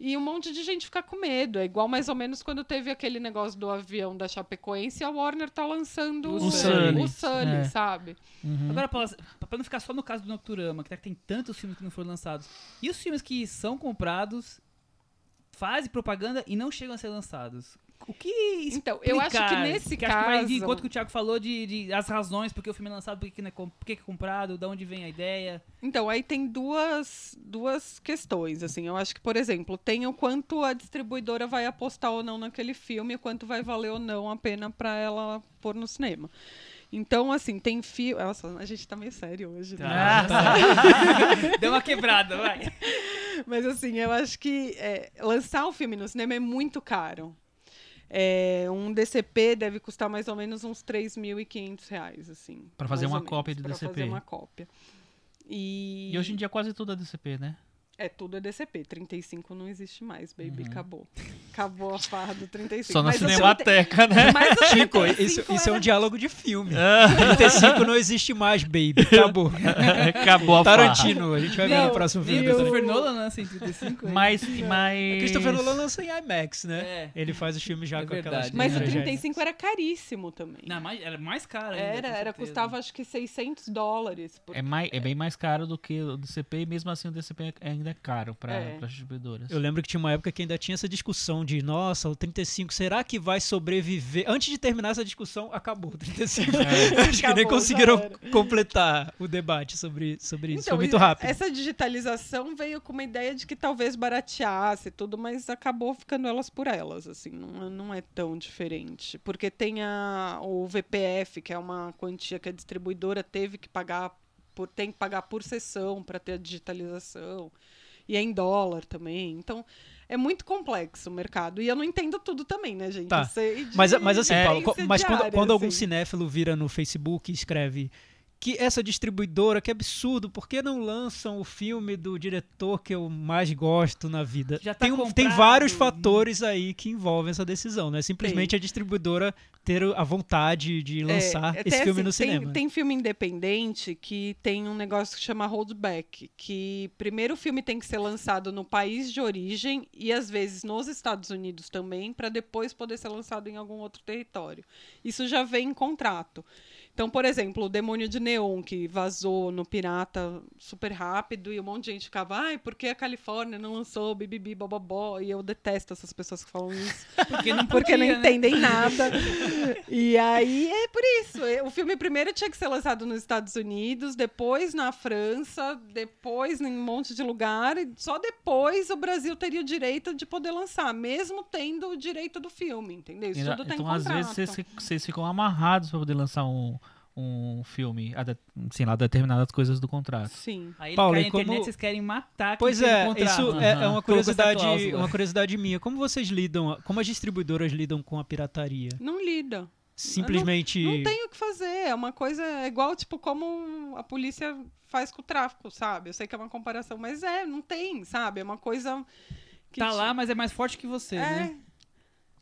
e um monte de gente ficar com medo. É igual mais ou menos quando teve aquele negócio do avião da Chapecoense e a Warner tá lançando O o, Sully. o Sully, É. sabe? Uhum. Agora, Paula, pra não ficar só no caso do Nocturama, que tem tantos filmes que não foram lançados, e os filmes que são comprados, fazem propaganda e não chegam a ser lançados? O que Então, eu acho que explicar? nesse que acho que vai caso- encontro que o Thiago falou de, de as razões porque o filme é lançado, porque que não é, é comprado, de onde vem a ideia. Então, aí tem duas, duas questões, assim. Eu acho que, por exemplo, tem o quanto a distribuidora vai apostar ou não naquele filme, o quanto vai valer ou não a pena para ela pôr no cinema. Então, assim, tem filme... Nossa, a gente tá meio sério hoje, né? Ah, Deu uma quebrada, vai. Mas assim, eu acho que é, lançar o filme no cinema é muito caro. É, um DCP deve custar mais ou menos uns 3.500 reais, assim. Pra fazer uma ou cópia menos, de pra DCP. fazer uma cópia. E, E hoje em dia quase tudo é DCP, né? É tudo é DCP. 35 não existe mais, baby. Acabou. Acabou a farra do 35. Uhum. Só na Mas o Cinemateca, né? Mas o Chico, 35 isso, isso é um era- diálogo de filme. Ah. 35 não existe mais, baby. Acabou. Acabou a farra. Tarantino, a gente vai ver no próximo e filme. o Christopher. Nolan lança em 35? Mas, mas... Christopher Nolan lança em IMAX, né? É. Ele faz os filmes já É com aquelas... verdade. Mas o tragédias. 35 era caríssimo também. Não, mais, era mais caro ainda, era, era, custava acho que 600 dólares. Por... É, mais, é bem mais caro do que o DCP e mesmo assim o DCP ainda é caro para É. as distribuidoras. Eu lembro que tinha uma época que ainda tinha essa discussão de, nossa, o 35, será que vai sobreviver? Antes de terminar essa discussão, acabou o 35. Acho que nem conseguiram completar o debate sobre, sobre isso. Foi Então, muito e- rápido. Essa digitalização veio com uma ideia de que talvez barateasse tudo, mas acabou ficando elas por elas, assim, não, é- não é tão diferente. Porque tem a, o VPF, que é uma quantia que a distribuidora teve que pagar, por, tem que pagar por sessão para ter a digitalização, e é em dólar também. Então, é muito complexo o mercado. E eu não entendo tudo também, né, gente? Tá. Mas, mas assim, Paulo, mas quando, diária, quando algum assim. cinéfilo vira no Facebook e escreve que essa distribuidora, que absurdo, por que não lançam o filme do diretor que eu mais gosto na vida? Tá tem, um- tem vários fatores aí que envolvem essa decisão, né? Simplesmente a distribuidora ter a vontade de lançar É, esse filme assim, no tem, cinema. Tem filme independente que tem um negócio que chama holdback, que primeiro o filme tem que ser lançado no país de origem e às vezes nos Estados Unidos também, para depois poder ser lançado em algum outro território. Isso já vem em contrato. Então, por exemplo, o Demônio de Neon, que vazou no Pirata super rápido, e um monte de gente ficava, ai, por que a Califórnia não lançou bibibi, bobobó? E eu detesto essas pessoas que falam isso Porque não porque podia, não né? entendem nada. E aí é por isso. O filme primeiro tinha que ser lançado nos Estados Unidos, depois na França, depois em um monte de lugar, e só depois o Brasil teria o direito de poder lançar, mesmo tendo o direito do filme, entendeu? Isso tudo tem então, contrato. às vezes, vocês ficam amarrados para poder lançar um, um filme, a de, sei lá, determinadas coisas do contrato. Sim. Aí Paulo, cai na internet, como- vocês querem matar quem Pois é, contrato. isso é, é uma curiosidade, uma curiosidade minha. Como vocês lidam, como as distribuidoras lidam com a pirataria? Não lida. Simplesmente Não tem o que fazer. É uma coisa. É igual, tipo, como a polícia faz com o tráfico, sabe? Eu sei que é uma comparação, mas é, não tem, sabe? É uma coisa. Que Tá te- lá, mas é mais forte que você, É. né?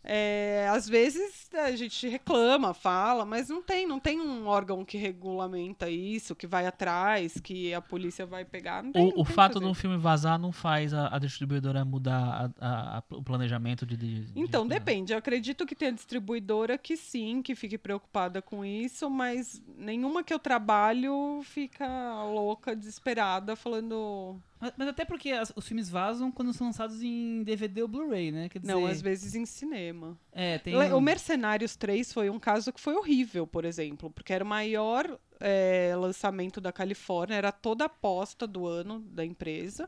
É, às vezes a gente reclama, fala, mas não tem, não tem um órgão que regulamenta isso, que vai atrás, que a polícia vai pegar. Tem, O, o fato um filme vazar não faz a, a distribuidora mudar a- a- o planejamento de. de- de- Então, de- depende. Eu acredito que tem a distribuidora que sim, que fique preocupada com isso, mas nenhuma que eu trabalho fica louca, desesperada, falando. Mas, mas até porque as- os filmes vazam quando são lançados em DVD ou Blu-ray, né? Dizer, Não, às vezes em cinema. É, tem O Mercenários 3 foi um caso que foi horrível, por exemplo, porque era o maior é, lançamento da Califórnia, era toda a aposta do ano da empresa.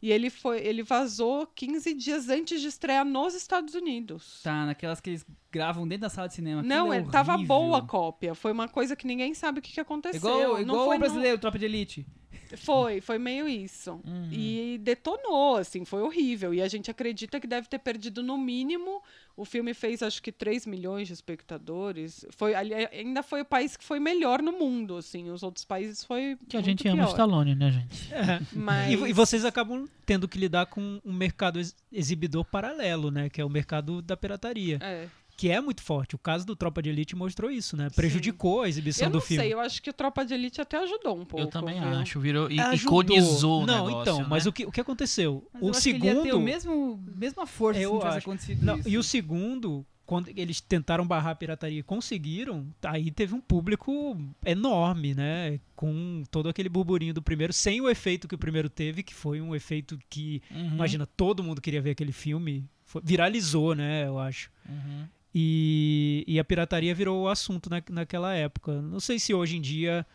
E ele foi, ele vazou 15 dias antes de estrear nos Estados Unidos. Tá, naquelas que eles gravam dentro da sala de cinema. Não, é é, tava boa a cópia. Foi uma coisa que ninguém sabe o que, que aconteceu. Igual, Não igual foi o no- brasileiro, Tropa de Elite. Foi, foi meio isso. Uhum. E detonou, assim, foi horrível. E a gente acredita que deve ter perdido no mínimo. O filme fez acho que 3 milhões de espectadores. Foi, ali- ainda foi o país que foi melhor no mundo, assim. Os outros países foi. Que a gente ama o pior. Stallone, né, gente? É. Mas... E, e vocês acabam tendo que lidar com um mercado ex- exibidor paralelo, né? Que é o mercado da pirataria. É. Que é muito forte. O caso do Tropa de Elite mostrou isso, né? Prejudicou a exibição Eu do não filme. sei, eu acho que o Tropa de Elite até ajudou um pouco. Eu também viu? acho, virou e Ajudou. iconizou o Não, negócio, então, né? mas o que, o que aconteceu? Mas o eu acho que ele ia ter o segundo. mesmo, mesma força Eu se não tivesse acho. acontecido Não, isso. e o segundo, quando eles tentaram barrar a pirataria e conseguiram, aí teve um público enorme, né? Com todo aquele burburinho do primeiro, sem o efeito que o primeiro teve, que foi um efeito que, Uhum, imagina, todo mundo queria ver aquele filme. Foi- viralizou, né? Eu acho. uhum. E, e a pirataria virou o assunto na, naquela época. Não sei se hoje em dia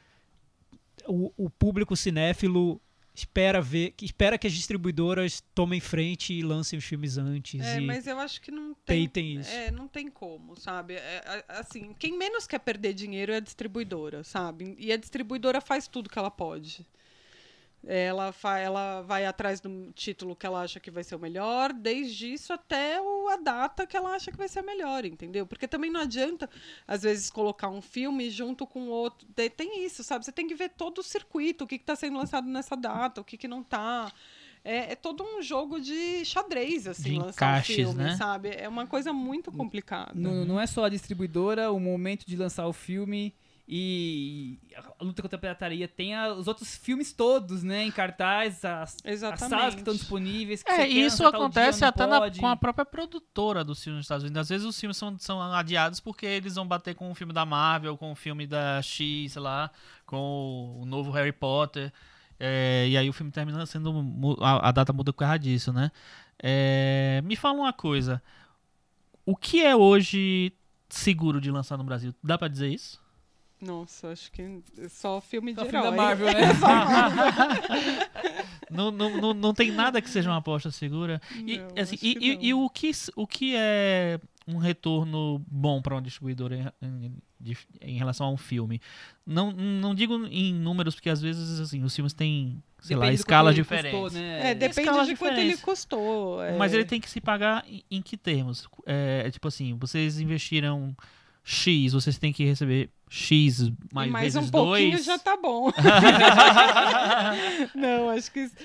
o, o público cinéfilo espera ver, que espera que as distribuidoras tomem frente e lancem os filmes antes É, mas eu acho que não tem. peitem isso. É, não tem como, sabe? É, assim, quem menos quer perder dinheiro é a distribuidora, sabe? E a distribuidora faz tudo que ela pode. Ela, fa- ela vai atrás do título que ela acha que vai ser o melhor, desde isso até o- a data que ela acha que vai ser a melhor, entendeu? Porque também não adianta, às vezes, colocar um filme junto com outro. Tem- isso, sabe? Você tem que ver todo o circuito, o que está sendo lançado nessa data, o que, que não tá. É, é todo um jogo de xadrez, assim, De lançar encaixes, um filme, né? sabe? É uma coisa muito complicada. Não, não é só a distribuidora, o momento de lançar o filme e a luta contra a pirataria tem a- os outros filmes todos, né, em cartaz, as, as salas que estão disponíveis. Que É, e isso dia, acontece não até na- com a própria produtora dos filmes nos Estados Unidos. Às vezes os filmes são, são adiados porque eles vão bater com o filme da Marvel, com o filme da X, sei lá, com o novo Harry Potter. É, e aí o filme termina sendo. A, a data muda por causa disso, né? É, me fala uma coisa. O que é hoje seguro de lançar no Brasil? Dá pra dizer isso? Nossa, acho que só filme de Só herói. filme da Marvel, né? não, não, não, não tem nada que seja uma aposta segura. E, Não, assim, e, que e- e o, que, o que é um retorno bom para uma distribuidora em, em- de- em relação a um filme? Não, não digo em números, porque às vezes assim, os filmes têm, sei lá, Depende do escalas quanto ele diferentes. custou, né? É, depende escalas de quanto ele custou. é. Mas ele tem que se pagar em, em que termos? É, tipo assim, vocês investiram X, vocês têm que receber X mais, mais vezes um pouquinho dois. já tá bom. não, acho que. isso-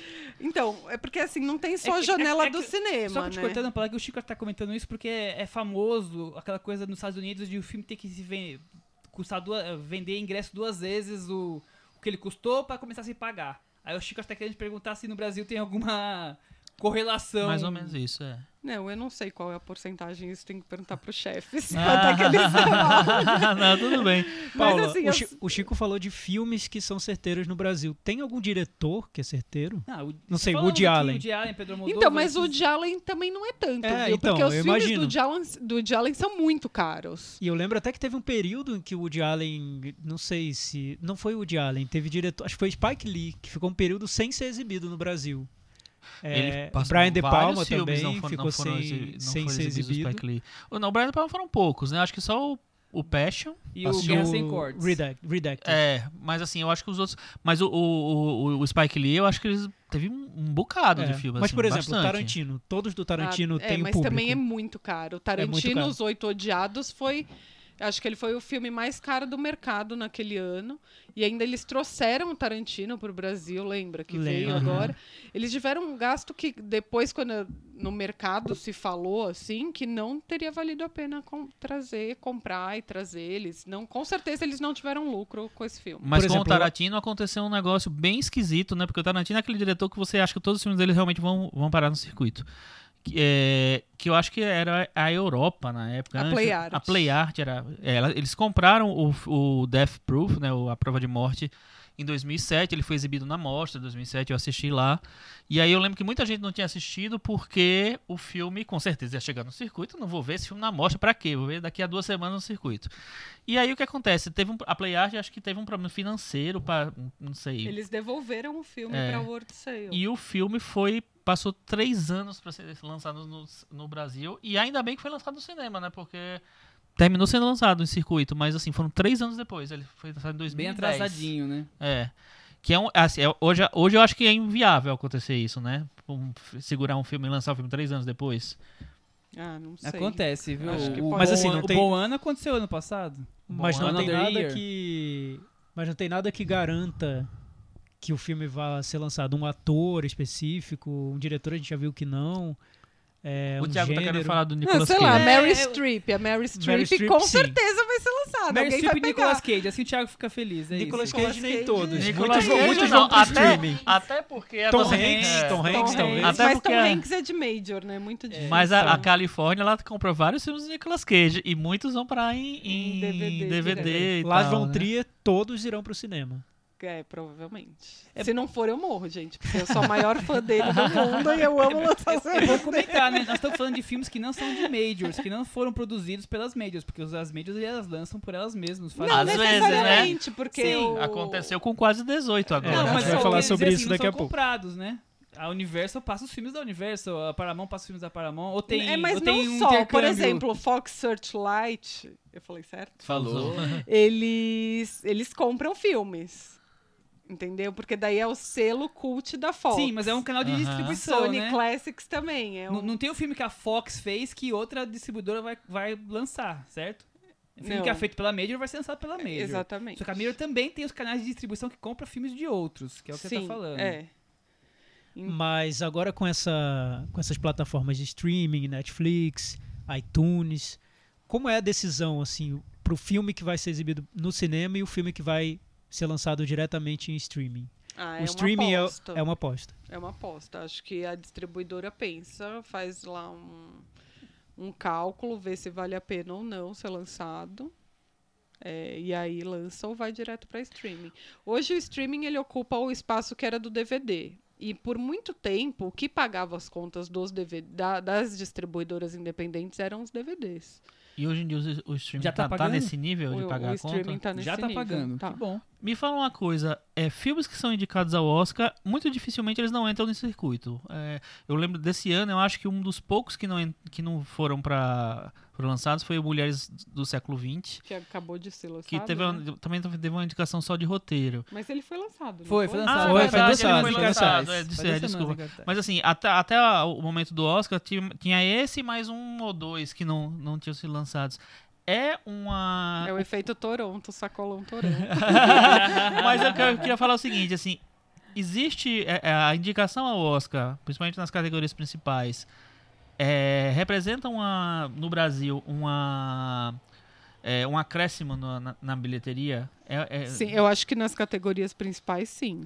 Então, é porque assim, não tem só É a que- janela é- é do cinema. Só que te né? cortando pra lá que o Chico tá comentando isso porque é, é famoso aquela coisa nos Estados Unidos de o filme ter que se ven- custar duas, vender ingresso duas vezes o, o que ele custou pra começar a se pagar. Aí o Chico tá querendo perguntar se no Brasil tem alguma correlação. Mais ou menos isso, é. Não, eu não sei qual é a porcentagem, isso tem que perguntar pros chefes. Ah. Quanto é que eles falam. não, tudo bem. Mas Paula, assim, o, eu- Chi- o Chico falou de filmes que são certeiros no Brasil. Tem algum diretor que é certeiro? Ah, o- Não sei, Woody Allen. Woody Allen, Pedro Almodóvar, Então, mas o Woody Allen também não é tanto, É, viu? então, Porque os eu filmes imagino. do Woody, Allen, do Woody Allen são muito caros. E eu lembro até que teve um período em que o Woody Allen, não sei se. Não foi o Woody Allen, teve diretor. Acho que foi Spike Lee, que ficou um período sem ser exibido no Brasil. É, Ele passou Brian De Palma filmes, também não ficou não foram sem, não sem ser exibido. Spike Lee. O- Não, o Brian De Palma foram poucos, né? Acho que só o, o Passion. E o Guerra Sem o Cortes. Redact- Redacted. É, mas assim, eu acho que os outros. Mas o, o, o, o Spike Lee, eu acho que eles. Teve um, um bocado É. de filmes. Mas, assim, por exemplo, bastante. Tarantino. Todos do Tarantino Ah, é, têm o mas público. também é muito caro. O Tarantino, muito caro. Os Oito Odiados, foi. Acho que ele foi o filme mais caro do mercado naquele ano. E ainda eles trouxeram o Tarantino para o Brasil, lembra? Que veio Lembro. agora. Eles tiveram um gasto que depois, quando no mercado se falou assim, que não teria valido a pena com- trazer, comprar e trazer eles. Não, com certeza eles não tiveram lucro com esse filme. Mas Por com exemplo, o Tarantino aconteceu um negócio bem esquisito, né? Porque o Tarantino é aquele diretor que você acha que todos os filmes dele realmente vão, vão parar no circuito. Que, é, que eu acho que era a Europa na época. A antes. Play Art. A Play Art era. é, eles compraram o, o Death Proof, né? A prova de morte. Em 2007, ele foi exibido na mostra, em 2007 eu assisti lá. E aí eu lembro que muita gente não tinha assistido porque o filme, com certeza, ia chegar no circuito. Não vou ver esse filme na mostra, pra quê? Vou ver daqui a duas semanas no circuito. E aí o que acontece? Teve um, a Play Art acho que teve um problema financeiro para não sei. Eles devolveram o filme É. para World Sale. E o filme foi passou três anos para ser lançado no, no Brasil e ainda bem que foi lançado no cinema, né? Porque terminou sendo lançado em circuito, mas assim foram três anos depois. Ele foi lançado em 2010. Bem atrasadinho, né? É. Que é um, assim, é- hoje, hoje eu acho que é inviável acontecer isso, né? Um- segurar um filme e lançar o filme três anos depois. Ah, não sei. Acontece, viu? Acho que o, Mas Bom assim, não o tem- Bom Ano aconteceu ano passado. Mas não tem nada Year. que. Mas não tem nada que garanta que o filme vá ser lançado. Um ator específico, um diretor a gente já viu que não. É, o um Thiago tá gênero. querendo falar do Não, Nicolas sei lá, Cage. É, Mary é- Streep. A Mary Streep, Streep, com sim. certeza vai ser lançada. Mary Streep e. Nicolas Cage, assim o Thiago fica feliz, é Nicolas isso. Cage Nicolas nem Cage. todos. Nicolas muitos, Cage muitos não, até, streaming. até porque a Tom nossa- Hanks, é. Tom Hanks, Tom. Hanks, Até mas porque Tom a- Hanks é de Major, né? Muito difícil. Mas a, a Então. Califórnia, ela comprou vários filmes do Nicolas Cage e muitos vão parar em, em Em DVD DVD, e Lá tal, vão né? Trier, todos irão pro cinema. É, provavelmente. Se não for, eu morro, gente. Porque eu sou a maior fã dele do mundo e eu amo lançar os Eu vou comentar, né? Nós estamos falando de filmes que não são de majors, que não foram produzidos pelas majors, porque as majors elas lançam por elas mesmas. fazem- Não Às vezes, né? porque Sim, o... Aconteceu com quase 18 agora. É, Não, a mas gente vai falar sobre dizer isso assim, daqui não a são pouco. comprados, né? A Universal passa os filmes da Universal, a Paramount passa os filmes da Paramount, ou tem, é, mas ou tem não um só. Por exemplo, Fox Searchlight, eu falei certo? Falou. Eles, eles compram filmes. Entendeu? Porque daí é o selo cult da Fox. Sim, mas é um canal de Aham. distribuição, Sony né? Classics também. É um... Não, não tem o filme que a Fox fez que outra distribuidora vai, vai lançar, certo? O filme Não. que é feito pela Major vai ser lançado pela Major. Exatamente. Só que a Major também tem os canais de distribuição que compra filmes de outros, que é o que Sim, você tá falando. É. Mas agora com, essa, com essas plataformas de streaming, Netflix, iTunes, como é a decisão assim pro filme que vai ser exibido no cinema e o filme que vai ser lançado diretamente em streaming? Ah, o é streaming é, uma aposta. é uma aposta. É uma aposta. Acho que a distribuidora pensa, faz lá um, um cálculo, vê se vale a pena ou não ser lançado. É, e aí lança ou vai direto para streaming. Hoje o streaming ele ocupa o espaço que era do DVD. E por muito tempo, o que pagava as contas dos DVD, da- das distribuidoras independentes eram os DVDs. E hoje em dia o, o streaming Já tá tá, tá nesse nível de o, pagar o a conta? streaming tá nesse Já tá nível, pagando, tá. que bom. Me fala uma coisa, é, filmes que são indicados ao Oscar, muito dificilmente eles não entram nesse circuito. É, eu lembro desse ano, eu acho que um dos poucos que não, que não foram para foram lançados foi o Mulheres do Século XX, Que acabou de ser lançado. que teve né? uma- também teve uma indicação só de roteiro. Mas ele foi lançado. Foi, foi Ah, lançado. foi, Faz foi duas lançado, foi lançado, é, é, desculpa. Mas assim, até, até o momento do Oscar tinha, tinha esse e mais um ou dois que não, não tinham sido lançados. É uma. É o efeito Toronto, sacolão Toronto. Mas eu, eu queria falar o seguinte, assim, existe é, é, a indicação ao Oscar, principalmente nas categorias principais, é, representa uma, no Brasil uma é, um acréscimo na, na- na bilheteria? É, é- Sim, eu acho que nas categorias principais, sim.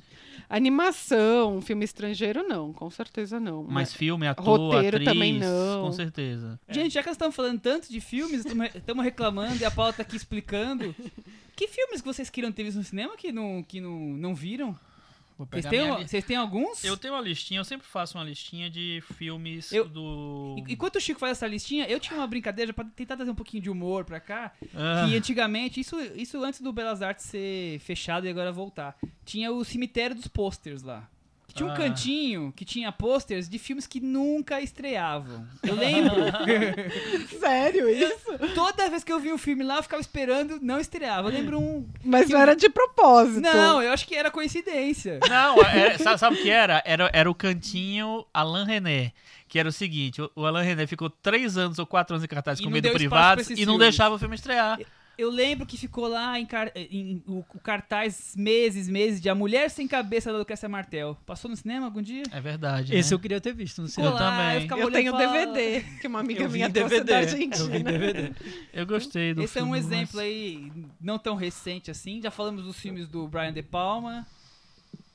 Animação, filme estrangeiro, não, com certeza não. mas filme, ator, Roteiro atriz, também não. com certeza. Gente, já que nós estamos falando tanto de filmes, estamos reclamando e a Paula tá aqui explicando. Que filmes que vocês queriam ter visto no cinema que não, que não, não viram? Vocês têm, vocês têm alguns? Eu tenho uma listinha, eu sempre faço uma listinha de filmes Eu- do. E- Enquanto o Chico faz essa listinha, eu tinha uma brincadeira para tentar trazer um pouquinho de humor pra cá. Ah, Que antigamente, isso, isso antes do Belas Artes ser fechado e agora voltar, tinha o cemitério dos posters lá. Que tinha um Ah. cantinho que tinha posters de filmes que nunca estreavam. Eu lembro. Sério isso? toda vez que eu vi um filme lá, eu ficava esperando, não estreava. Eu lembro um. Mas não era de propósito. Não, eu acho que era coincidência. Não, era- sabe, sabe o que era? era? Era o cantinho Alain René. Que era o seguinte, o- o Alain René ficou três anos ou quatro anos em cartaz E com medo pra e não deixava o filme estrear. Eu lembro que ficou lá em, car- em- o, o cartaz meses, meses de A Mulher Sem Cabeça da Lucrécia Martel. Passou no cinema algum dia? É verdade. Esse né? eu queria ter visto no Ficou cinema. Eu também. Eu olhando e tenho DVD, que uma amiga Eu minha trouxe da DVD. Eu vi Argentina. DVD. Eu gostei do Esse é filme. um mas- exemplo aí, não tão recente assim. Já falamos dos filmes do Brian De Palma.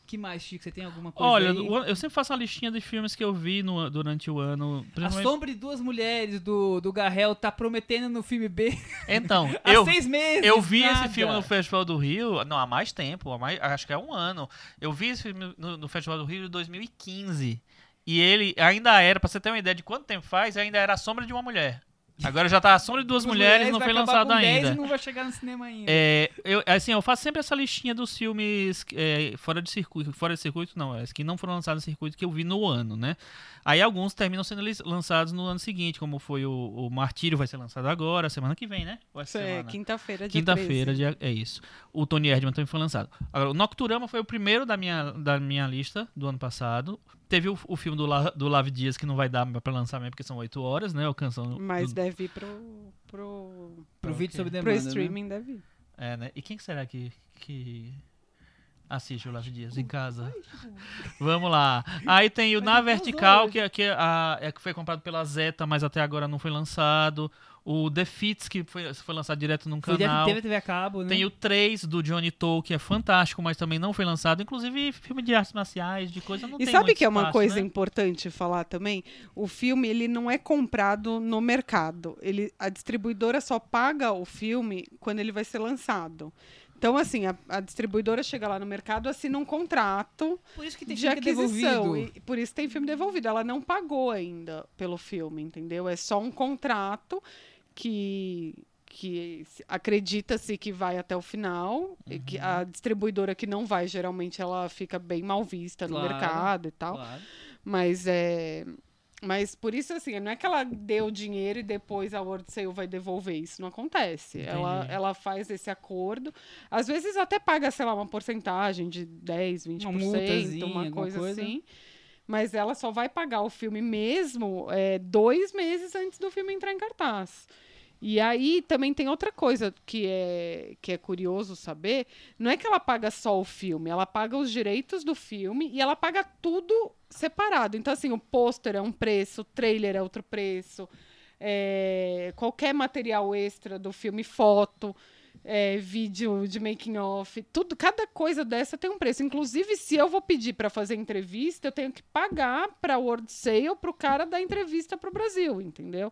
Que mais, Chico? Você tem alguma coisa Olha, aí? eu sempre faço uma listinha de filmes que eu vi no- durante o ano. A principalmente- Sombra de Duas Mulheres, do, do Garrel, tá prometendo no filme B Então, há eu, seis meses. eu vi nada. esse filme no Festival do Rio, não, há mais tempo, há mais, acho que é um ano. Eu vi esse filme no, no Festival do Rio em 2015. E ele ainda era, pra você ter uma ideia de quanto tempo faz, ainda era A Sombra de uma Mulher. Agora já tá A Sombra de Duas, Mulheres, não foi lançado com 10 ainda. não vai chegar no cinema ainda. É, eu, assim, eu faço sempre essa listinha dos filmes é, fora de circuito, fora de circuito não, é, que não foram lançados no circuito que eu vi no ano, né? Aí alguns terminam sendo lançados no ano seguinte, como foi o, o Martírio vai ser lançado agora, semana que vem, né? Isso é quinta-feira, dia Quinta-feira, 13. dia- é isso. O Tony Erdman também foi lançado. Agora, o Nocturama foi o primeiro da minha, da minha lista do ano passado. Teve o, o filme do, La, do Lave Dias que não vai dar pra lançamento porque são oito horas, né? Alcançando. Mas do- deve ir pro, pro, Pro vídeo sob pro demanda, né? streaming, deve ir. É, né? E quem que será que, que assiste o Lavo Dias em casa? Vamos lá. Aí tem o Na Vertical, que, que, a, é, que foi comprado pela Zeta, mas até agora não foi lançado. O The Fits, que foi, foi lançado direto num canal. TV, TV a cabo, né? Tem o 3 do Johnny To, que é fantástico, mas também não foi lançado. Inclusive, filme de artes marciais, de coisa, não E tem sabe muito que é uma espaço, coisa né? importante falar também? O filme ele não é comprado no mercado. Ele, a distribuidora só paga o filme quando ele vai ser lançado. Então, assim, a, a distribuidora chega lá no mercado, assina um contrato Por isso que tem de aquisição. devolvido. E por isso tem filme devolvido. Ela não pagou ainda pelo filme, entendeu? É só um contrato que que se- acredita-se que vai até o final, e Uhum. que a distribuidora que não vai, geralmente ela fica bem mal vista no Claro. mercado e tal. Claro. Mas é Mas por isso, assim, não é que ela deu dinheiro e depois a World Sale vai devolver. Isso não acontece. Ela, Entendi. ela faz esse acordo. Às vezes até paga, sei lá, uma porcentagem de 10, 20%, Uma uma coisa, coisa. assim. Mas ela só vai pagar o filme mesmo é, dois meses antes do filme entrar em cartaz. E aí também tem outra coisa que é, que é curioso saber. Não é que ela paga só o filme, ela paga os direitos do filme e ela paga tudo separado. Então, assim, o pôster é um preço, o trailer é outro preço, é, qualquer material extra do filme, foto, é, vídeo de making off, tudo, cada coisa dessa tem um preço. Inclusive, se eu vou pedir para fazer entrevista, eu tenho que pagar para World Sale para o cara dar entrevista para o Brasil, entendeu?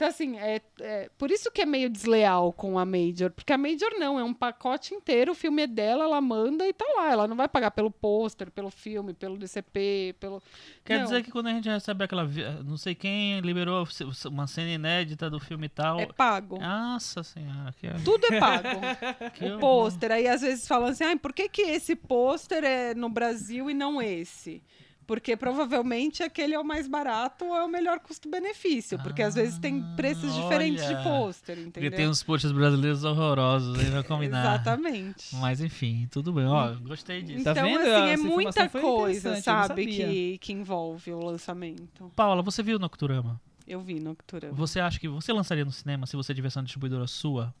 Então, assim, é, é por isso que é meio desleal com a Major, porque a Major não, é um pacote inteiro, o filme é dela, ela manda e tá lá. Ela não vai pagar pelo pôster, pelo filme, pelo DCP, pelo. Quer Não. dizer que quando a gente recebe aquela. Não sei quem liberou uma cena inédita do filme e tal. É pago. Nossa senhora, que, Tudo é pago. o pôster. Aí às vezes falam assim, ah, por que, que esse pôster é no Brasil e não esse? Porque provavelmente aquele é o mais barato ou é o melhor custo-benefício. Porque às vezes tem preços diferentes de olha. pôster, Porque entendeu? tem uns posts brasileiros horrorosos aí pra combinar. Exatamente. Mas enfim, tudo bem. Ó, gostei disso. Tá então, vendo? assim, é Essa muita coisa, sabe, que, que envolve o lançamento. Paula, você viu Nocturama? Eu vi Nocturama. Você acha que você lançaria no cinema se você tivesse uma distribuidora sua?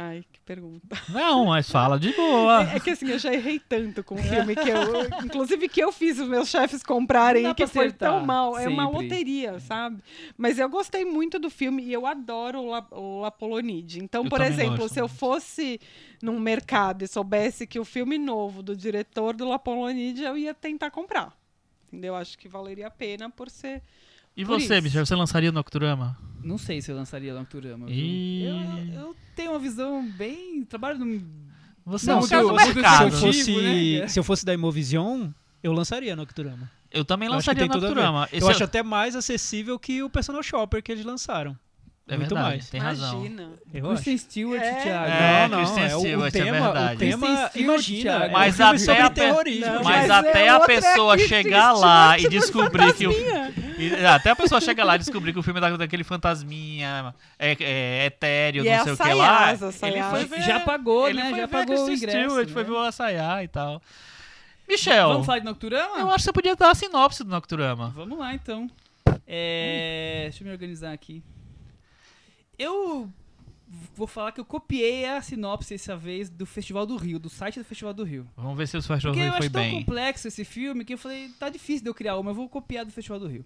Ai, que pergunta. Não, mas fala de boa. É, é que assim, eu já errei tanto com o filme que eu. Inclusive que eu fiz os meus chefes comprarem e que foi tão mal. É uma sempre. loteria, sabe? Mas eu gostei muito do filme e eu adoro o, La, o. Então, Eu por exemplo, gosto se eu fosse num mercado e soubesse que o filme novo do diretor do Lapolonide, eu ia tentar comprar. Entendeu? Acho que valeria a pena por ser. E Por você. Michel, você lançaria o Nocturama? Não sei se eu lançaria Nocturama. viu? E... Eu, eu tenho uma visão bem. Trabalho num. Você Não, é um eu- eu mercado. se, eu fosse, né? se eu fosse da Imovision, eu lançaria Nocturama. Eu também Eu acho lançaria ver. Nocturama. Eu é- acho até mais acessível que o Personal Shopper que eles lançaram. é muito verdade, mais. tem razão. Imagina. Eu acho. Kristen Stewart, É. Thiago. É, não, não, Kristen é o, Stewart, o é tema, verdade. o tema, Stewart, imagina, Thiago. é um Mas filme até sobre a pe-. Não. Mas, Mas até é a pessoa chegar lá e descobrir que o. e- até a pessoa chegar lá e descobrir que o filme é da- daquele fantasminha é, é etéreo, E não é sei o que lá. Ele foi ver, Já pagou, ele né? foi Já pagou o ingresso. Stewart, foi né? ver o Assayá e tal. Michel, Vamos falar de Nocturama? eu acho que você podia dar a sinopse do Nocturama. Vamos lá, então. É, Deixa eu me organizar aqui. Eu vou falar que eu copiei a sinopse essa vez do Festival do Rio, do site do Festival do Rio. Vamos ver se o Festival Porque eu foi acho tão bem. complexo esse filme que eu falei, tá difícil de eu criar uma, eu vou copiar do Festival do Rio.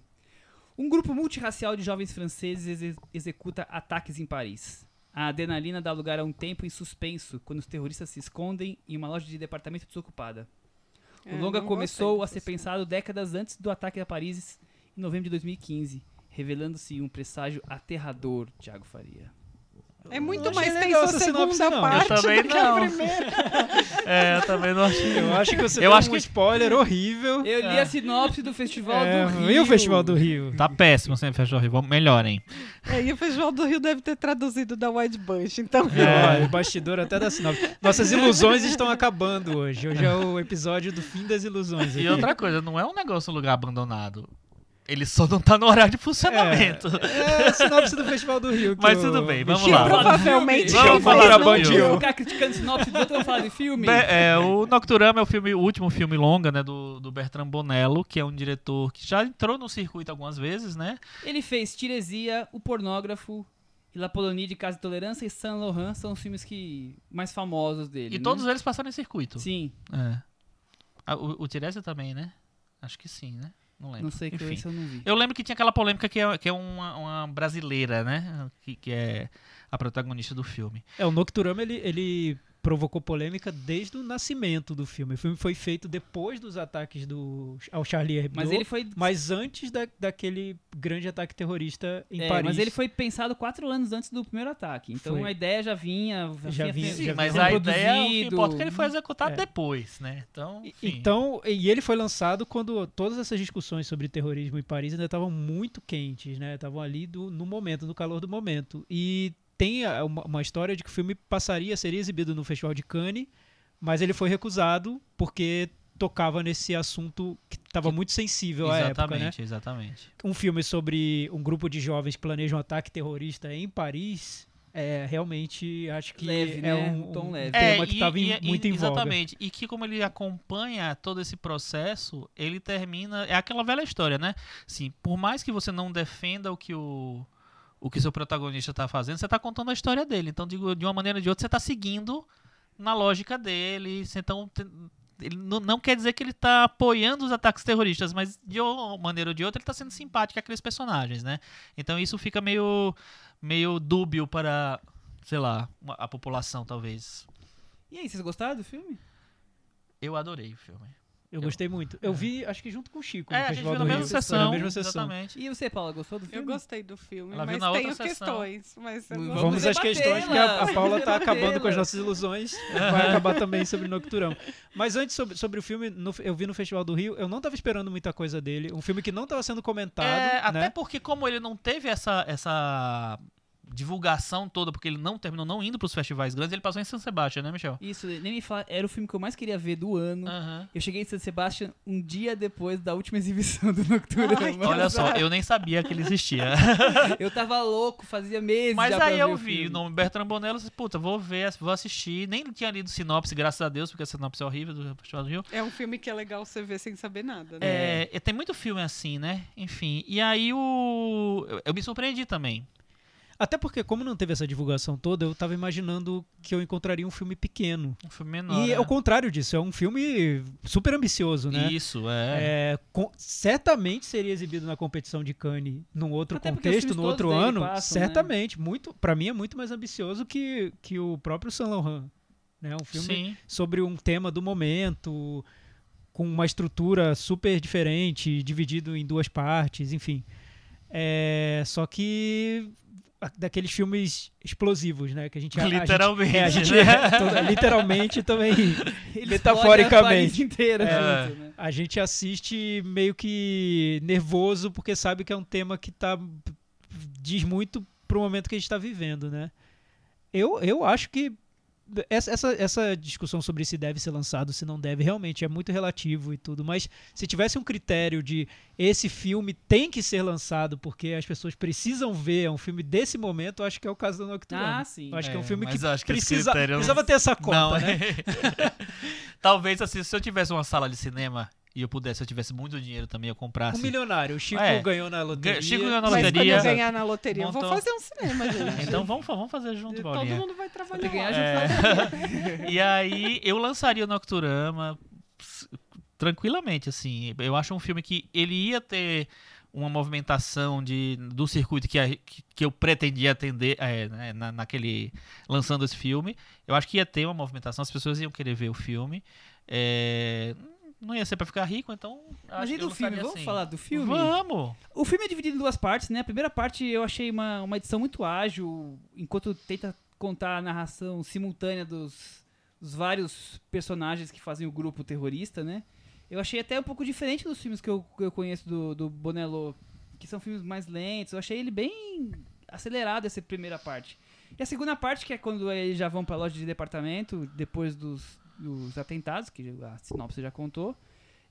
Um grupo multirracial de jovens franceses exe- executa ataques em Paris. A adrenalina dá lugar a um tempo em suspenso quando os terroristas se escondem em uma loja de departamento desocupada. O É, longa começou a ser dessa pensado décadas antes do ataque a Paris, em novembro de 2015, revelando-se um presságio aterrador, Thiago Faria. É muito achei mais tenso a essa sinopse, segunda não. parte Eu também do que não. a primeira. É, eu também não achei. Eu acho que você Eu acho um que- spoiler horrível. Eu li É. a sinopse do Festival É, do Rio. e o Festival do Rio? Tá péssimo sempre Festival do Rio. Vamos, melhorem. É, e o Festival do Rio deve ter traduzido da White Bunch, então. É. Olha, o bastidor até da sinopse. Nossas ilusões estão acabando hoje. Hoje é o episódio do fim das ilusões. E aqui. outra coisa, não é um negócio um lugar abandonado. Ele só não tá no horário de funcionamento. É a sinopse do Festival do Rio. Mas tudo bem, vamos lá. Provavelmente Vamos eu falar muito. filme. Vamos ficar criticando sinopse do outro, vamos falar de filme? Be- é, o Nocturama é o, filme, o último filme longa né, do, do Bertrand Bonello, que é um diretor que já entrou no circuito algumas vezes, né? Ele fez Tiresia, O Pornógrafo, e La Polonie de Casa de Tolerância e Saint Laurent são os filmes que mais famosos dele. E né? todos eles passaram em circuito. Sim, É. Ah, o, o Tiresias também, né? Acho que sim, né? Não lembro. não sei que Enfim. esse eu não vi. Eu lembro que tinha aquela polêmica que é, que é uma, uma brasileira, né? Que, que é a protagonista do filme. É, o Nocturama ele, ele provocou polêmica desde o nascimento do filme. O filme foi feito depois dos ataques do, ao Charlie Hebdo, Mas ele foi. mas antes da, daquele grande ataque terrorista em é, Paris. mas ele foi pensado quatro anos antes do primeiro ataque. Então Foi. a ideia já vinha. Já tinha vinha- fe- Sim, já mas sendo a ideia, o que produzido. importa é que ele foi executado É. depois, né? Então, E- enfim. Então, e ele foi lançado quando todas essas discussões sobre terrorismo em Paris ainda estavam muito quentes, né? Estavam ali do- no momento, no calor do momento. E tem a- uma, uma história de que o filme passaria, seria exibido no Festival de Cannes, mas ele foi recusado porque tocava nesse assunto que estava muito sensível à época, né? Exatamente, exatamente. Um filme sobre um grupo de jovens que planejam um ataque terrorista em Paris, é, realmente acho que Leve, é né? um, Um tom leve. tema É, que e- estava e- e- muito em voga. Exatamente. E que como ele acompanha todo esse processo, ele termina. É aquela velha história, né? Sim, por mais que você não defenda o que o. O que seu protagonista está fazendo, você está contando a história dele. Então, digo, de uma maneira ou de outra, você está seguindo na lógica dele. Você Então, ele não, não quer dizer que ele está apoiando os ataques terroristas, mas de uma maneira ou de outra, ele está sendo simpático àqueles personagens, né? Então, isso fica meio, meio dúbio para, sei lá, a população, talvez. E aí, vocês gostaram do filme? Eu adorei o filme. Eu gostei muito. Eu vi, acho que junto com o Chico, É, no a gente Festival viu na do mesma sessão. na mesma sessão. Exatamente. E você, Paula, gostou do Eu filme? gostei do filme, Ela viu mas na outra tenho sessão. questões. Mas eu Vamos. Vamos às questões, que a, a Paula tá debatê-las. acabando com as nossas ilusões. Vai acabar também sobre Nocturão. Mas antes, sobre, sobre o filme, no- eu vi no Festival do Rio, eu não tava esperando muita coisa dele. Um filme que não tava sendo comentado, É, até né? porque como ele não teve essa, essa divulgação toda, porque ele não terminou não indo pros festivais grandes, ele passou em San Sebastião, né, Michel? Isso, nem me fala, era o filme que eu mais queria ver do ano. Aham. Eu cheguei em San Sebastian um dia depois da última exibição do Nocturno. Ai, mano. Olha só, eu nem sabia que ele existia. Eu tava louco, fazia meses Mas aí eu o vi o nome Bertrand Bonello, eu disse, puta, vou ver, vou assistir. Nem tinha lido sinopse, graças a Deus, porque a sinopse é horrível do Festival do Rio. É um filme que é legal você ver sem saber nada, né? É, tem muito filme assim, né? Enfim, e aí o... Eu, eu me surpreendi também. Até porque, como não teve essa divulgação toda, eu tava imaginando que eu encontraria um filme pequeno. Um filme menor, e né? é o contrário disso, é um filme super ambicioso, né? Isso, é. É, com- certamente seria exibido na competição de Cannes num outro Até contexto, no outro ano. passam, né? certamente, muito, para mim é muito mais ambicioso que, que o próprio Saint Laurent, né? Um filme Sim. sobre um tema do momento, com uma estrutura super diferente, dividido em duas partes, enfim. É, só que daqueles filmes explosivos, né? Que a gente a- a gente- Literalmente, é, a gente, né? toda- literalmente também. Metaforicamente. inteira É. junto, né? A gente assiste meio que nervoso porque sabe que é um tema que tá diz muito pro momento que a gente está vivendo, né? Eu, eu acho que essa, essa, essa discussão sobre se deve ser lançado, se não deve, realmente é muito relativo e tudo, mas se tivesse um critério de esse filme tem que ser lançado porque as pessoas precisam ver, é um filme desse momento, eu acho que é o caso do Nocturno. Ah, sim. Eu acho que é um É, filme que, que precisa, critério precisava ter essa conta, Não, né? Talvez assim, se eu tivesse uma sala de cinema e eu pudesse, se eu tivesse muito dinheiro também, eu comprasse. Um milionário, o Chico É. ganhou na loteria. Chico ganhou na Mas quando loteria. eu ganhar na loteria, eu vou Montou- fazer um cinema, gente. Então vamos, vamos fazer junto, Todo Paulinha. mundo vai trabalhar. ganhar, lá. a gente É. e aí eu lançaria o Nocturama tranquilamente, assim. Eu acho um filme que ele ia ter uma movimentação de, do circuito que, a- que, que eu pretendia atender é, né, na, naquele lançando esse filme. Eu acho que ia ter uma movimentação, as pessoas iam querer ver o filme. É, não ia ser pra ficar rico, então. Mas acho e do filme? Vamos assim. falar do filme? Vamos! O filme é dividido em duas partes, né? A primeira parte eu achei uma, uma edição muito ágil, enquanto tenta contar a narração simultânea dos, dos vários personagens que fazem o grupo terrorista, né? Eu achei até um pouco diferente dos filmes que eu, que eu conheço do, do Bonello, que são filmes mais lentos. Eu achei ele bem acelerado essa primeira parte. E a segunda parte, que é quando eles já vão pra loja de departamento, depois dos, dos atentados, que a sinopse já contou,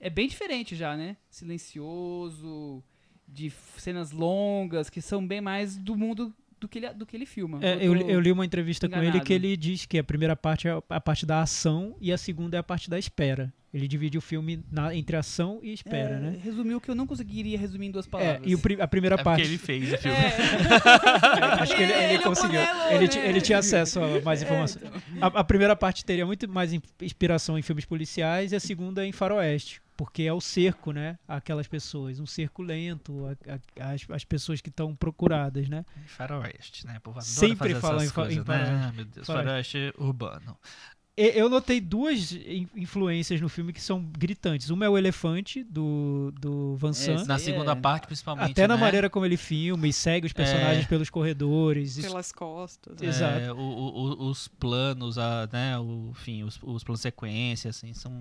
é bem diferente já, né? Silencioso, de cenas longas, que são bem mais do mundo do que ele, do que ele filma. É, eu, eu li uma entrevista com ele enganado. que ele diz que a primeira parte é a parte da ação e a segunda é a parte da espera. Ele divide o filme na- entre ação e espera, é, né? Resumiu o que eu não conseguiria resumir em duas É, palavras. e o pri- a primeira É parte. porque ele fez o filme. Acho que ele, ele Ele é conseguiu. Ele, né? ele tinha acesso a mais informações. A, a primeira parte teria muito mais in- inspiração em filmes policiais e a segunda em faroeste. Porque é o cerco, né? Aquelas pessoas. Um cerco lento, a- a- as, as pessoas que estão procuradas, né? Faroeste, né? O povo adora Sempre falam essas em fa- em coisas, né? faroeste. Ah, meu Deus, Faroeste. faroeste urbano. Eu notei duas in- influências no filme que são gritantes. Uma é o elefante, do, do Van Sant. Esse Na segunda é- parte, principalmente. Até na né? maneira como ele filma e segue os personagens É. pelos corredores. Pelas costas. É, Exato. o- o- o- os planos, a, né, o, enfim, os, os planos de sequência, assim, são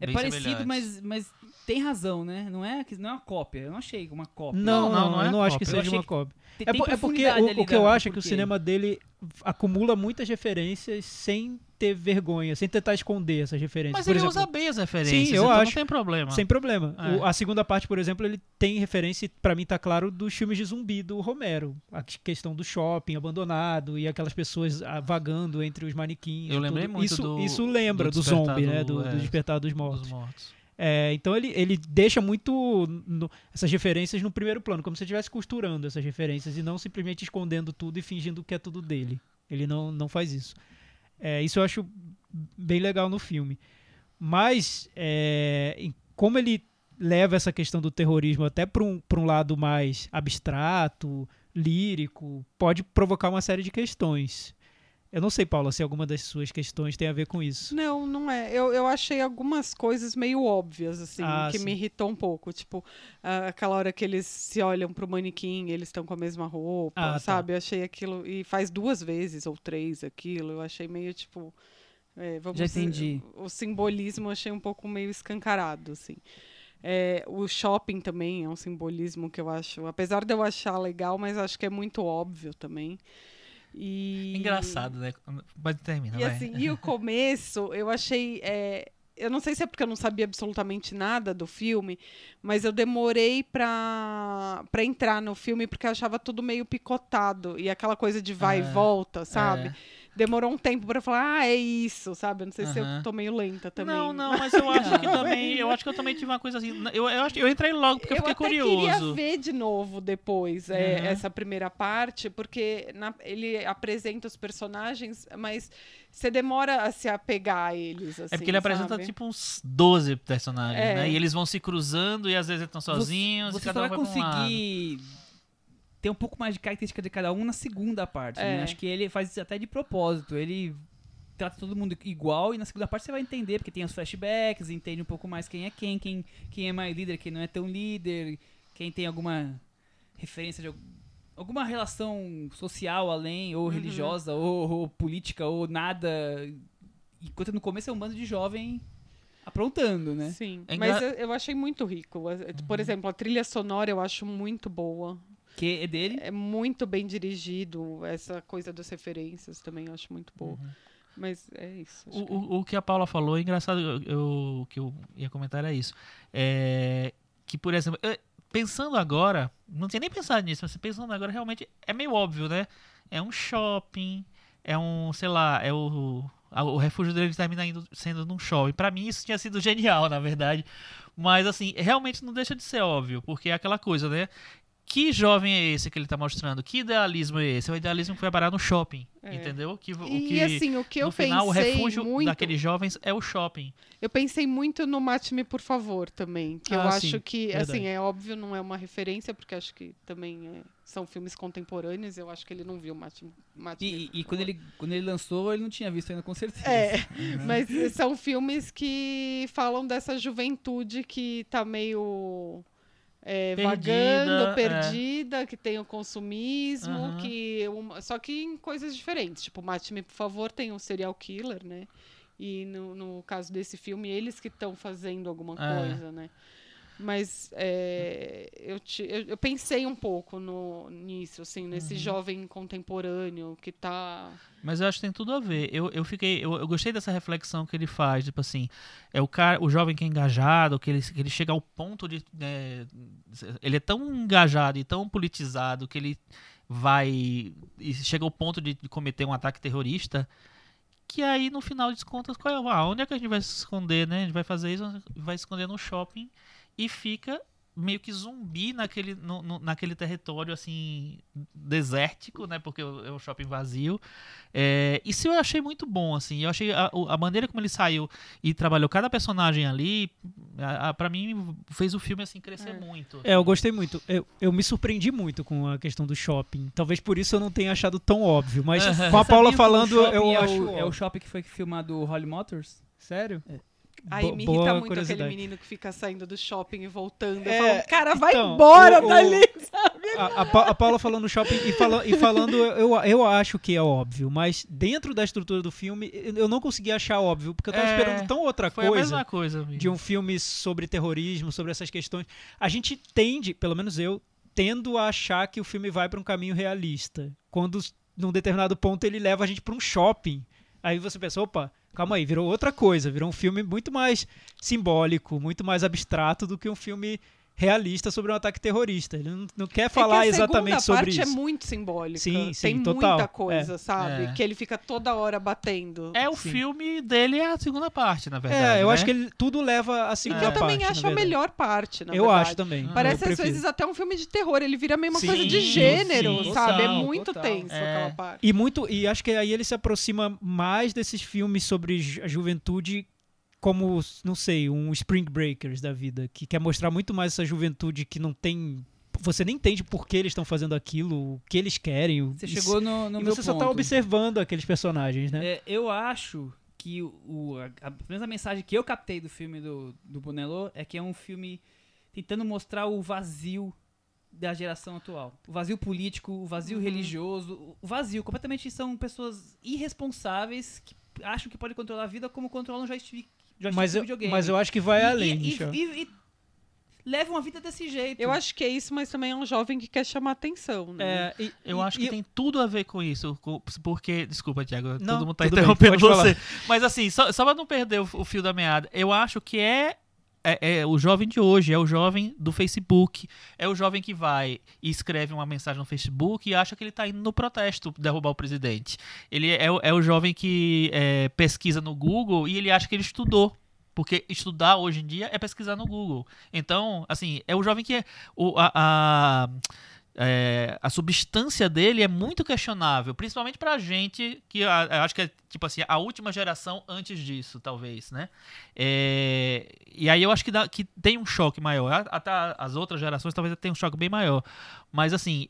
É bem parecido, mas, mas tem razão, né? Não é, que- não é uma cópia. Eu não achei uma cópia. Não, Não, não, não, não é eu não acho que seja achei uma que cópia. Tem, É, tem é porque o, o que eu acho é que o cinema dele acumula muitas referências sem ter vergonha, sem tentar esconder essas referências. Mas Por ele exemplo, usa bem as referências, Sim, eu então acho. não tem problema. Sem problema. É. O- a segunda parte, por exemplo, ele tem referência, pra mim tá claro, dos filmes de zumbi do Romero. A que- questão do shopping abandonado e aquelas pessoas ah, vagando entre os manequins. Eu lembrei tudo. muito isso, do- Isso lembra do do, zombie, né? do- Do, é, do Despertar dos Mortos. Dos mortos. É, então ele, ele deixa muito no- essas referências no primeiro plano, como se estivesse costurando essas referências e não simplesmente escondendo tudo e fingindo que é tudo dele. Ele não, não faz isso. É, isso eu acho bem legal no filme. Mas, é, como ele leva essa questão do terrorismo até para um, um lado mais abstrato, lírico, pode provocar uma série de questões. Eu não sei, Paula, se alguma das suas questões tem a ver com isso. Não, não é. Eu, eu achei algumas coisas meio óbvias, assim, Ah, que sim. me irritou um pouco. Tipo, aquela hora que eles se olham pro manequim, eles estão com a mesma roupa, Ah, tá. sabe? Eu achei aquilo. E faz duas vezes ou três aquilo. Eu achei meio tipo. é, vamos Já dizer, entendi. O simbolismo eu achei um pouco meio escancarado, assim. É, o shopping também é um simbolismo que eu acho. Apesar de eu achar legal, mas acho que é muito óbvio também. E... Engraçado, né? Pode terminar, E vai. assim, e o começo, eu achei. é, eu não sei se é porque eu não sabia absolutamente nada do filme, mas eu demorei pra, pra entrar no filme porque eu achava tudo meio picotado. E aquela coisa de vai e Ah, volta, sabe? É. Demorou um tempo pra falar, ah, é isso, sabe? Eu não sei se eu tô meio lenta também. Não, não, mas eu acho que também. Eu acho que eu também tive uma coisa assim. Eu, eu, acho, eu entrei logo porque eu, fiquei até curioso. queria ver de novo depois é, Uhum. essa primeira parte, porque na- ele apresenta os personagens, mas você demora a se apegar a eles. É assim, porque ele apresenta sabe? tipo uns 12 personagens, É. né? E eles vão se cruzando e às vezes estão sozinhos Você, e você cada só um vai um conseguir ter um pouco mais de característica de cada um na segunda parte. né? É. Acho que ele faz isso até de propósito. Ele trata todo mundo igual e na segunda parte você vai entender, porque tem os flashbacks, entende um pouco mais quem é quem, quem, quem é mais líder, quem não é tão líder, quem tem alguma referência de al- alguma relação social além, ou religiosa, ou, ou política, ou nada. Enquanto no começo é um bando de jovem aprontando, né? Sim, É mas eu, eu achei muito rico. Por exemplo, a trilha sonora eu acho muito boa. Que é dele. É muito bem dirigido. Essa coisa das referências também eu acho muito boa. Mas é isso. O, que- o, o que a Paula falou é engraçado, eu, eu- o que eu ia comentar é isso. É, que, por exemplo, eu- pensando agora, não tinha nem pensado nisso, mas pensando agora, realmente é meio óbvio, né? É um shopping, é um, sei lá, é o. a- O refúgio dele termina indo, sendo num shopping. Pra mim, isso tinha sido genial, na verdade. Mas, assim, realmente não deixa de ser óbvio, porque é aquela coisa, né? Que jovem é esse que ele tá mostrando? Que idealismo é esse? É o idealismo que vai parar no shopping, É. entendeu? Que, o E que, assim, o que eu no final, o pensei refúgio muito. daqueles jovens é o shopping. Eu pensei muito no Mate-me, por favor, também. Que eu Ah, acho sim, que, verdade. assim, é óbvio, não é uma referência, porque acho que também é- são filmes contemporâneos. Eu acho que ele não viu Mate-me. Mate E, e- e quando, ele, quando ele lançou, ele não tinha visto ainda, com certeza. É, mas são filmes que falam dessa juventude que tá meio é, Perdida, vagando, é. perdida, que tem o consumismo, Aham. que uma- só que em coisas diferentes. Tipo, Mate-me, por favor, tem um serial killer, né? E no, no caso desse filme, eles que estão fazendo alguma É. coisa, né? Mas é, eu, te- eu, eu pensei um pouco no, nisso, assim, nesse Uhum. jovem contemporâneo que tá. Mas eu acho que tem tudo a ver. Eu, eu fiquei. Eu, eu gostei dessa reflexão que ele faz. Tipo assim, é o cara, o jovem que é engajado, que ele, que ele chega ao ponto de. né, ele é tão engajado e tão politizado que ele vai. E chega ao ponto de, de cometer um ataque terrorista. Que aí, no final das contas, qual é, ah, onde é que a gente vai se esconder, né? A gente vai fazer isso, vai se esconder no shopping e fica meio que zumbi naquele, no- no- naquele território assim desértico, né? Porque é um shopping vazio. É, isso eu achei muito bom, assim. Eu achei a, a maneira como ele saiu e trabalhou cada personagem ali, para mim fez o filme assim crescer É. muito. É, eu gostei muito. Eu, eu me surpreendi muito com a questão do shopping. Talvez por isso eu não tenha achado tão óbvio. Mas com a Paula falando, eu é acho. O, é o shopping que foi filmado o Holly Motors? Sério? Aí Bo- me irrita muito aquele menino que fica saindo do shopping e voltando. É, cara, vai então, embora o- o- dali, sabe? A, a Pa- a Paula falando no shopping e, fala- e falando, eu, eu acho que é óbvio, mas dentro da estrutura do filme, eu não consegui achar óbvio, porque eu tava É, esperando tão outra Foi a coisa mesma coisa. amigo. de um filme sobre terrorismo, sobre essas questões. A gente tende, pelo menos eu, tendo a achar que o filme vai para um caminho realista. Quando, num determinado ponto, ele leva a gente para um shopping. Aí você pensa, opa, calma aí, virou outra coisa, virou um filme muito mais simbólico, muito mais abstrato do que um filme realista sobre um ataque terrorista. Ele não, não quer falar é que a exatamente segunda sobre parte isso. é muito simbólica. Sim, sim, Tem total. muita coisa, sabe? É. Que ele fica toda hora batendo. É o Sim. filme dele é a segunda parte, na verdade. É, eu né? acho que ele, tudo leva a E segunda que eu parte. também acho a melhor parte, na Eu verdade. acho também. Parece eu às vezes até um filme de terror, ele vira meio uma Sim, coisa de gênero, sim, sabe? é total, muito total. tenso É. aquela parte. E muito, e acho que aí ele se aproxima mais desses filmes sobre ju- a juventude como, não sei, um Spring Breakers da vida, que quer mostrar muito mais essa juventude que não tem você nem entende por que eles estão fazendo aquilo, o que eles querem. Você chegou no, no e meu você só tá ponto. observando aqueles personagens, né? É, eu acho que o, a, a primeira mensagem que eu captei do filme do, do Bonello é que é um filme tentando mostrar o vazio da geração atual. O vazio político, o vazio religioso, o vazio. Completamente são pessoas irresponsáveis que acham que podem controlar a vida como controlam joystick, joystick mas, eu, videogame. mas eu acho que vai E- além, e, e, e levam a vida desse jeito. Eu acho que é isso, mas também é um jovem que quer chamar atenção, né? É, e- Eu e- acho que e- tem tudo a ver com isso, porque... Desculpa, Thiago, Não, todo mundo tá bem, interrompendo pode você. Mas assim, só, só pra não perder o, o fio da meada, eu acho que é, é, é o jovem de hoje, é o jovem do Facebook, é o jovem que vai e escreve uma mensagem no Facebook e acha que ele tá indo no protesto derrubar o presidente. Ele é, o- é o jovem que é, pesquisa no Google e ele acha que ele estudou. Porque estudar hoje em dia é pesquisar no Google. Então, assim, é o jovem que é. O, a, a, é, a substância dele é muito questionável, principalmente pra gente, que a- acho que é, tipo assim, a última geração antes disso, talvez, né? É, e aí eu acho que, dá, que tem um choque maior. Até as outras gerações talvez tenha um choque bem maior. Mas, assim,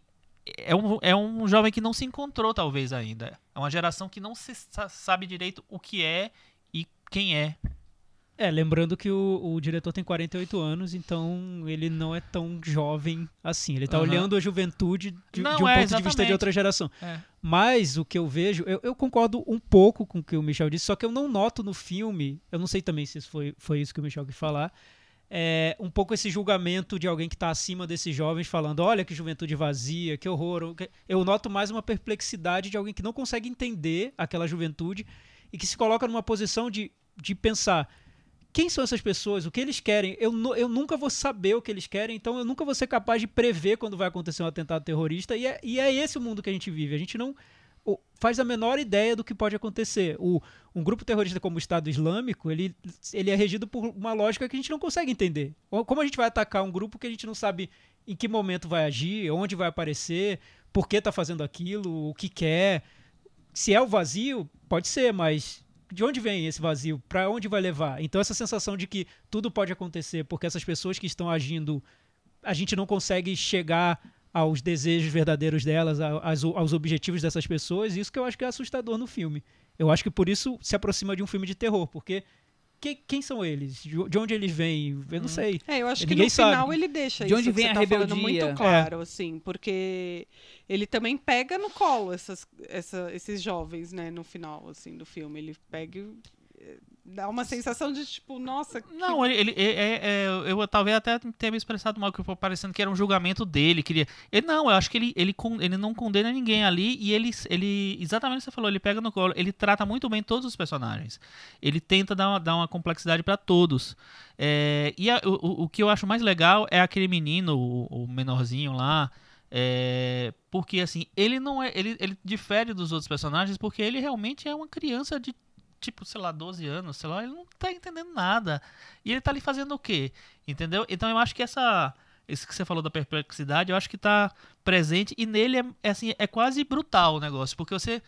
é um, é um jovem que não se encontrou, talvez, ainda. É uma geração que não se sa- sabe direito o que é e quem é. É, lembrando que o, o diretor tem 48 anos, então ele não é tão jovem assim. Ele tá Aham. olhando a juventude de, Não, de um é, ponto de vista de exatamente. outra geração. É. Mas o que eu vejo, eu, eu concordo um pouco com o que o Michel disse, só que eu não noto no filme, eu não sei também se foi, foi isso que o Michel quis falar, é, um pouco esse julgamento de alguém que está acima desses jovens, falando: olha que juventude vazia, que horror. Eu noto mais uma perplexidade de alguém que não consegue entender aquela juventude e que se coloca numa posição de, de pensar. Quem são essas pessoas? O que eles querem? Eu, eu nunca vou saber o que eles querem, então eu nunca vou ser capaz de prever quando vai acontecer um atentado terrorista. E é, e é esse o mundo que a gente vive. A gente não faz a menor ideia do que pode acontecer. O, um grupo terrorista como o Estado Islâmico, ele, ele é regido por uma lógica que a gente não consegue entender. Como a gente vai atacar um grupo que a gente não sabe em que momento vai agir, onde vai aparecer, por que está fazendo aquilo, o que quer. Se é o vazio, pode ser, mas de onde vem esse vazio? Para onde vai levar? Então essa sensação de que tudo pode acontecer porque essas pessoas que estão agindo, a gente não consegue chegar aos desejos verdadeiros delas, aos, aos objetivos dessas pessoas, isso que eu acho que é assustador no filme. Eu acho que por isso se aproxima de um filme de terror, porque que- quem são eles? De de onde eles vêm? Eu não sei. É, eu acho que Ninguém no final sabe. ele deixa De isso onde que vem você a tá rebeldia? muito claro, assim, porque ele também pega no colo essas, essa- esses jovens, né, no final, assim, do filme. Ele pega eh, dá uma sensação de, tipo, nossa... que- Não, ele, ele- é- é- é, eu talvez até tenha me expressado mal, que parecendo que era um julgamento dele. Queria... Ele, não, eu acho que ele, ele, ele não condena ninguém ali e ele, ele, exatamente o que você falou, ele pega no colo, ele trata muito bem todos os personagens. Ele tenta dar uma, dar uma complexidade para todos. É, e a- o, o- o que eu acho mais legal é aquele menino, o, o menorzinho lá. é, porque assim, ele não é. Ele, ele difere dos outros personagens porque ele realmente é uma criança de tipo, sei lá, 12 anos, sei lá, ele não tá entendendo nada. E ele tá ali fazendo o quê? Entendeu? Então eu acho que essa. Isso que você falou da perplexidade, eu acho que tá presente e nele é, é assim, é quase brutal o negócio, porque você.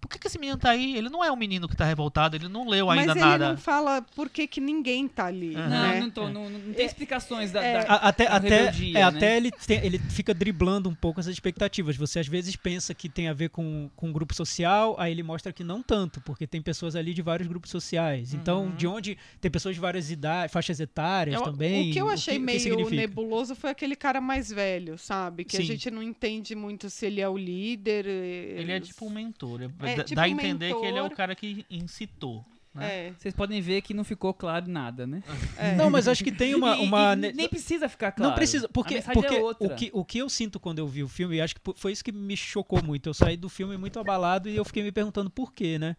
Por que, que esse menino tá aí? Ele não é um menino que tá revoltado, ele não leu ainda Mas ele nada. não fala por que, que ninguém tá ali, Aham. Não, né? não, tô, não, não tem explicações da, é, da- A- Até, da até, rebeldia, é, né? até ele, tem- ele fica driblando um pouco essas expectativas. Você às vezes pensa que tem a ver com, com um grupo social, aí ele mostra que não tanto, porque tem pessoas ali de vários grupos sociais. Então, Uhum. de onde tem pessoas de várias idades, faixas etárias Eu- também. O que eu achei que meio significa? nebuloso foi aquele cara mais velho, sabe? Que a Sim. gente não entende muito se ele é o líder. Ele é tipo um mentor. É, dá tipo dá a um entender que ele é o mentor. cara que incitou. Né? É, Vocês podem ver que não ficou claro nada, né? é. Não, mas acho que tem uma. E- uma e ne- nem precisa ficar claro. Não precisa, porque, mensagem porque é outra. o, que, o que eu sinto quando eu vi o filme, e acho que foi isso que me chocou muito. Eu saí do filme muito abalado e eu fiquei me perguntando por quê, né?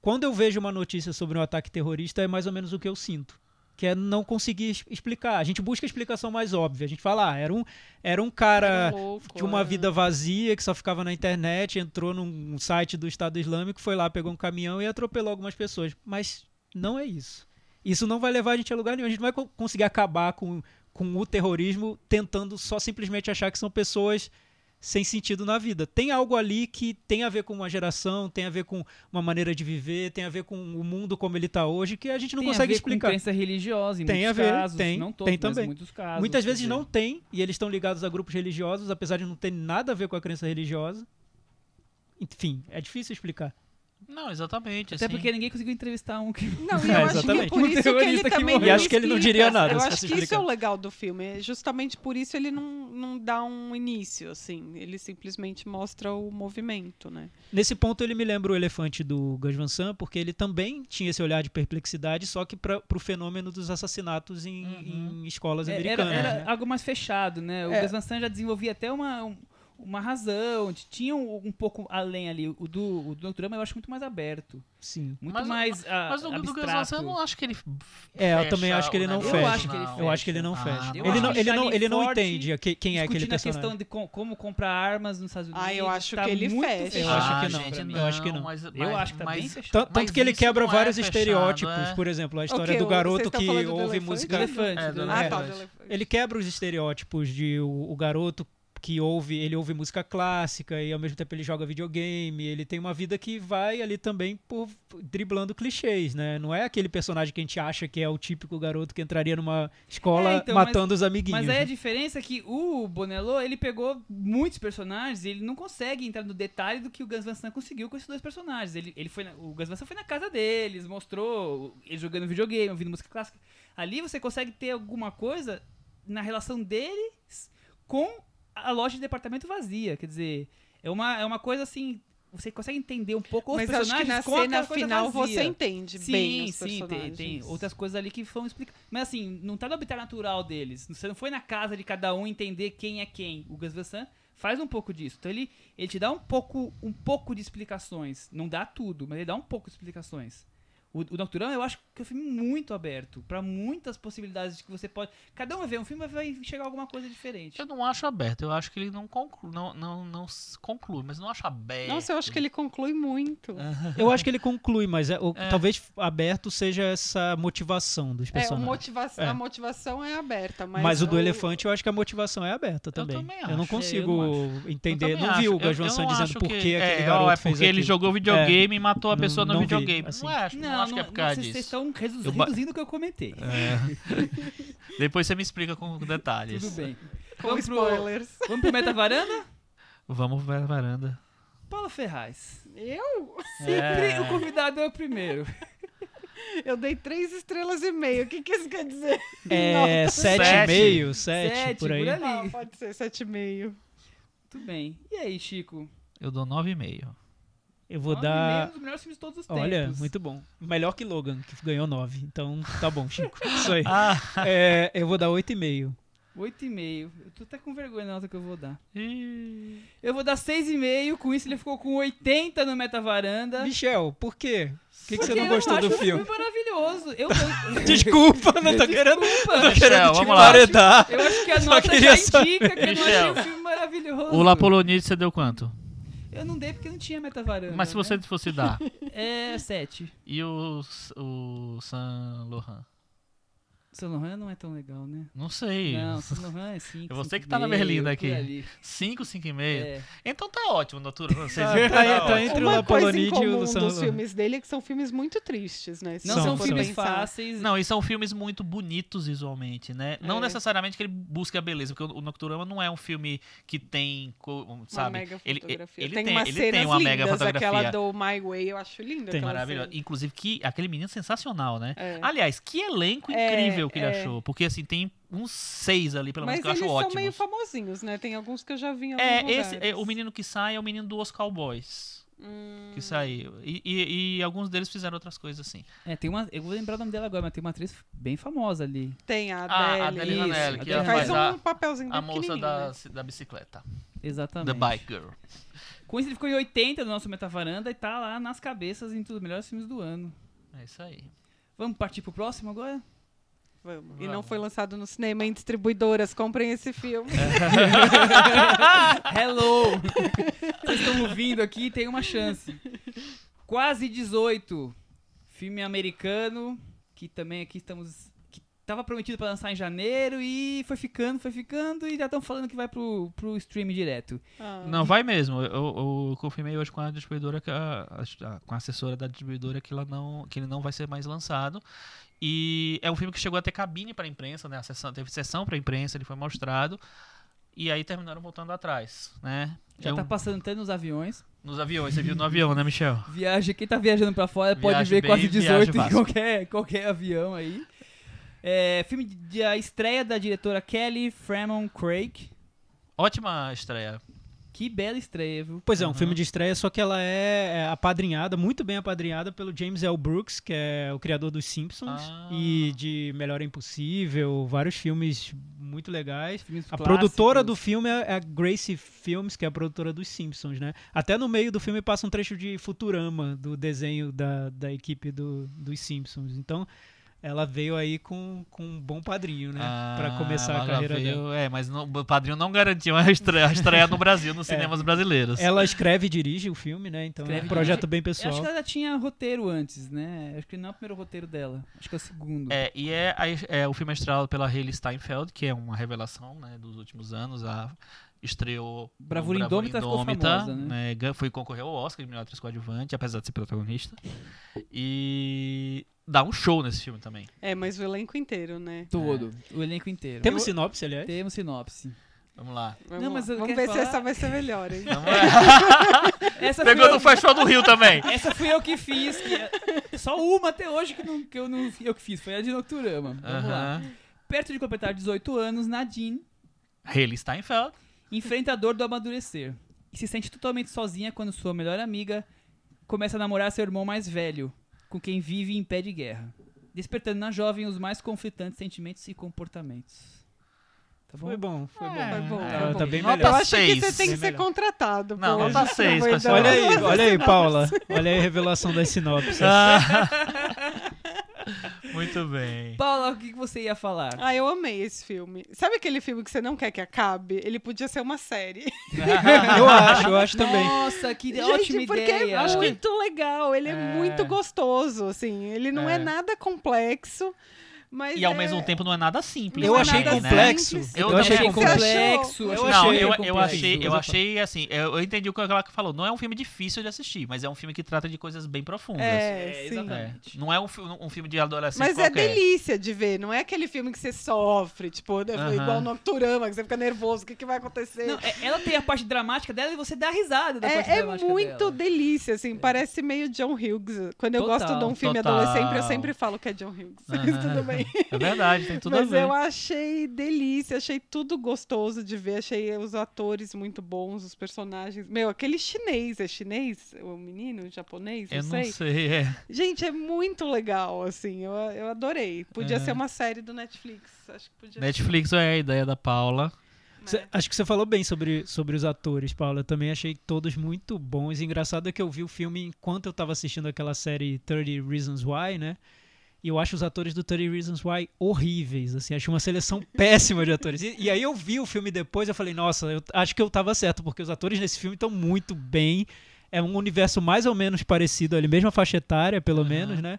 quando eu vejo uma notícia sobre um ataque terrorista, é mais ou menos o que eu sinto. Que é não conseguir explicar. A gente busca a explicação mais óbvia. A gente fala, ah, era um, era um cara Era louco, tinha uma é. vida vazia, que só ficava na internet, entrou num site do Estado Islâmico, foi lá, pegou um caminhão e atropelou algumas pessoas. Mas não é isso. Isso não vai levar a gente a lugar nenhum. A gente não vai co- conseguir acabar com, com o terrorismo tentando só simplesmente achar que são pessoas sem sentido na vida. Tem algo ali que tem a ver com uma geração, tem a ver com uma maneira de viver, tem a ver com o mundo como ele está hoje, que a gente não tem consegue a ver explicar. com crença religiosa em Tem muitos a ver, casos, tem, não todos, tem também. muitos casos. Muitas vezes não tem, e eles estão ligados a grupos religiosos, apesar de não ter nada a ver com a crença religiosa. Enfim, é difícil explicar. Não, exatamente. Até assim. porque ninguém conseguiu entrevistar um que Não, e eu É, acho que é exatamente. por Um isso que ele terrorista que também morreu. E não acho que ele não explica. diria nada Eu acho que isso é o legal do filme. é Justamente por isso ele não, não dá um início, assim. Ele simplesmente mostra o movimento, né? Nesse ponto ele me lembra o elefante do Gus Van Sant, porque ele também tinha esse olhar de perplexidade, só que para o fenômeno dos assassinatos em, Uhum. em escolas É, era, americanas. era né? algo mais fechado, né? O É. Gus Van Sant já desenvolvia até uma, um- uma razão, tinha um, um pouco além ali. O do, o do Nocturama eu acho muito mais aberto. Sim. Muito Mas mais ah, Mas o do. Sant, eu não acho que ele. É, eu fecha também acho que ele não fecha. Eu acho que ele Eu acho que ele não Ah, fecha. não. ele Eu não, ele não, ele não entende a que- quem é aquele Discutindo a personagem. questão de co- como comprar armas nos Estados Unidos. Ah, eu acho tá que ele fecha. Eu fechado. acho que Ah, não, gente, pra mim. Eu acho que não. mas- Eu mas- acho que tá bem mas- fechado. Tan- Tanto que ele quebra não é vários fechado, estereótipos, é? por exemplo, a história do garoto que ouve música. Elefante. Ah. Ele quebra os estereótipos de o garoto que ouve, ele ouve música clássica e ao mesmo tempo ele joga videogame, ele tem uma vida que vai ali também por driblando clichês, né? Não é aquele personagem que a gente acha que é o típico garoto que entraria numa escola É, então, matando os amiguinhos. Mas aí a né? diferença é que o Bonello, ele pegou muitos personagens e ele não consegue entrar no detalhe do que o Gus Van Sant conseguiu com esses dois personagens. Ele, ele foi na- o Gus Van Sant foi na casa deles, mostrou ele jogando videogame, ouvindo música clássica. Ali você consegue ter alguma coisa na relação deles com a loja de departamento vazia. Quer dizer, é uma, é uma coisa assim... Você consegue entender um pouco os Mas acho personagens que na cena final vazia. você entende Sim, bem os sim, tem, personagens. tem outras coisas ali que vão explicar. Mas assim, não tá no habitat natural deles. Você não foi na casa de cada um entender quem é quem. O Gus Van Sant faz um pouco disso. Então ele, ele te dá um pouco, um pouco de explicações. Não dá tudo, mas ele dá um pouco de explicações. O, o Nocturama eu acho que é um filme muito aberto pra muitas possibilidades de que você pode. Cada um vai ver um filme e vai chegar a alguma coisa diferente. Eu não acho aberto, eu acho que ele não conclui, não, não, não conclui, mas não acho aberto. Nossa, eu acho que ele conclui muito. Eu acho que ele conclui, mas é- o- É. talvez aberto seja essa motivação dos É, personagens. motiva É. a motivação é aberta, mas, Mas, o do o- elefante eu acho que a motivação é aberta também. também Eu não acho. consigo Eu entender. Eu Não vi o Eu- eu não dizendo por que- que aquele é, garoto ó, é fez porque ele aquilo. jogou videogame e matou a Não- pessoa no não vi, videogame. assim. Não acho, não, acho que é por causa vocês- Vocês disso. estão redu- Eu ba- reduzindo o que eu comentei. Depois você me explica com detalhes. Tudo bem. com Vamos pro, spoilers. vamos pro Meta Varanda? Vamos ver a varanda. Paulo Ferraz. Eu? Sempre É. o convidado é o primeiro. Eu dei três estrelas e meio. O que, que isso quer dizer? É, Nossa. sete e Sete. meio, sete, Sete, por aí. por ali. Ah, pode ser sete e meio. Tudo bem. E aí, Chico? Eu dou 9,5. Eu vou Nove dar. Um dos melhores filmes de todos os Olha, tempos. muito bom. Melhor que Logan, que ganhou nove. Então tá bom, Chico. Isso aí. Ah, É, eu vou dar oito e meio. Oito e meio. Eu tô até com vergonha na nota que eu vou dar. e- Eu vou dar seis e meio. Com isso ele ficou com 80 no Meta Varanda. Michel, por quê? Por que, que você não gostou do um filme? maravilhoso. Eu, eu, Desculpa, não tô querendo, Desculpa. não tô Michel, querendo te vamos lá. emparedar. eu acho que a Só nota já só- indica que eu não achei Michel. um filme maravilhoso. O Lapolonite você deu quanto? Eu não dei porque não tinha Meta Varanda. Mas se você né? fosse dar. É sete. E o, o San Lohan? Saint Laurent não é tão legal, né? Não sei. Não, Saint Laurent é 5. É você que tá na berlinda aqui. 5, 5,5? É. Então tá ótimo, doutora. Vocês Tá, viram? tá, Tá tá entre o Uma coisa em Lapolonite e o do San dos filmes dele é que são filmes muito tristes, né? Se Não São, filmes pensar. fáceis. Não, e são filmes muito bonitos visualmente, né? Não É. necessariamente que ele busque a beleza, porque o Nocturama não é um filme que tem, co- Uma sabe? mega ele, fotografia. ele tem, tem, umas ele cenas tem uma mega lindas, fotografia. aquela do My Way, eu acho linda. Tem. Maravilhoso. Inclusive, que aquele menino sensacional, né? É. Aliás, que elenco É, incrível que ele é. achou. Porque, assim, tem uns seis ali, pelo menos, Mas que eu eles acho são ótimos. meio famosinhos, né? Tem alguns que eu já vi em alguns É, esse, é, o menino que sai é o menino do Os Cowboys, Hum, que saiu. E, e- e alguns deles fizeram outras coisas, assim. É, tem uma. Eu vou lembrar o nome dela agora, mas tem uma atriz bem famosa ali. Tem a Ah, a Adele. Ranelli, que Adele ela faz faz um a, papelzinho a bem moça da, né? da bicicleta. Exatamente. The Bike Girl. Com isso, ele ficou em 80 no nosso Metavaranda e tá lá nas cabeças em os melhores filmes do ano. É isso aí. Vamos partir pro próximo agora? Vamos. E não foi lançado no cinema em distribuidoras. Comprem esse filme. Hello! Vocês estão ouvindo aqui, tem uma chance. Quase 18. Filme americano, que também aqui estamos. que tava prometido pra lançar em janeiro e foi ficando, foi ficando e já estão falando que vai pro, pro stream direto. Ah. Não, vai mesmo. Eu, eu confirmei hoje com a distribuidora, que a, a- com a assessora da distribuidora que, ela não, que ele não vai ser mais lançado. E é um filme que chegou a ter cabine para imprensa, né? A sessão, teve sessão para imprensa, ele foi mostrado. E aí terminaram voltando atrás, né? Já É tá passando até nos aviões. nos aviões, você viu no avião, né, Michel? Viagem, quem tá viajando pra fora pode ver bem, quase viagem 18 em qualquer, qualquer avião aí. É, filme de, de a estreia da diretora Kelly Fremon Craig. Ótima estreia. Que bela estreia, viu? Pois é, um Uhum. filme de estreia, só que ela é é apadrinhada, muito bem apadrinhada pelo James L. Brooks, que é o criador dos Simpsons Ah. e de Melhor é Impossível, vários filmes muito legais. Filmes A clássicos. produtora do filme é a Gracie Films, que é a produtora dos Simpsons, né? Até no meio do filme passa um trecho de Futurama, do desenho da, da equipe do, dos Simpsons. Então, ela veio aí com, com um bom padrinho, né? pra Ah, começar a carreira veio- dela. É, mas não- o padrinho não garantiu a estreia, a estreia no Brasil, nos É. cinemas brasileiros. Ela escreve e dirige o filme, né? Então é Escreve um e projeto bem Eu acho pessoal. que ela já tinha roteiro antes, né? Acho que não é o primeiro roteiro dela. Acho que é o segundo. É, e é, a- é, o filme é estrelado pela Hayley Steinfeld, que é uma revelação né, dos últimos anos. A, estreou Bravura Indômita ficou famosa, né? gan- foi concorrer ao Oscar de melhor atriz coadjuvante, apesar de ser protagonista. E dá um show nesse filme também. É, mas o elenco inteiro, né? Todo. O elenco inteiro. Temos sinopse, aliás? Temos sinopse. Vamos lá. Vamos, Não, mas lá. eu Vamos ver se falar- essa vai ser melhor, hein? Vamos lá. Essa Pegou no eu, Festival do Rio também. essa fui eu que fiz. que é- Só uma até hoje que, não, que eu não eu que fiz. Foi a de Nocturama. Vamos lá. Aham. Perto de completar 18 anos, Nadine Hayley Steinfeld. Enfrenta a dor do amadurecer e se sente totalmente sozinha quando sua melhor amiga começa a namorar seu irmão mais velho, com quem vive em pé de guerra, despertando na jovem os mais conflitantes sentimentos e comportamentos. Tá bom? Foi bom, foi bom. É, bom, Tá- foi bom. tá bem Nota melhor. Eu acho que você tem que Bem ser melhor. contratado. Não, pô. nota seis, Foi pessoal. Olha aí, olha aí, Paula. Olha aí a revelação das sinopses. Muito bem. Paula, o que você ia falar? Ah, eu amei esse filme. Sabe aquele filme que você não quer que acabe? Ele podia ser uma série. eu acho, eu acho também. Nossa, que Gente, ótima porque ideia. é muito legal. Ele é. É. muito gostoso, assim. Ele não é, É. nada complexo, mas E ao é- mesmo tempo não é nada simples. Eu é achei complexo. Eu Eu achei complexo. Eu achei Não, achei eu, eu complexo. achei, eu achei assim, eu, eu entendi o que ela falou. Não é um filme difícil de assistir, mas é um filme que trata de coisas bem profundas. É, É, exatamente. É, Não é um, um filme de adolescente Mas é qualquer. delícia de ver, não é aquele filme que você sofre, tipo, né, igual Nocturama, que você fica nervoso, o que, que vai acontecer? Não, é- ela tem a parte dramática dela e você dá risada da parte É, é dramática muito dela. delícia, assim, parece meio John Hughes. Quando eu Total, gosto de um filme total. adolescente, eu sempre falo que é John Hughes. Mas tudo bem. É verdade, tem tudo Mas a ver. eu achei delícia, achei tudo gostoso de ver, achei os atores muito bons, os personagens. Meu, aquele chinês, é chinês? O menino, o japonês? Eu não não sei. sei, é. Gente, é muito legal, assim, eu, eu adorei. Podia É. ser uma série do Netflix, acho que podia Netflix é a ideia da Paula. ser. Cê- acho que você falou bem sobre, sobre os atores, Paula. Eu também achei todos muito bons. Engraçado é que eu vi o filme enquanto eu tava assistindo aquela série 30 Reasons Why, né? E eu acho os atores do 30 Reasons Why horríveis, assim, acho uma seleção péssima de atores. E, e aí eu vi o filme depois, eu falei, nossa, eu acho que eu tava certo, porque os atores nesse filme estão muito bem. É um universo mais ou menos parecido ali, mesma faixa etária, pelo Aham. menos, né?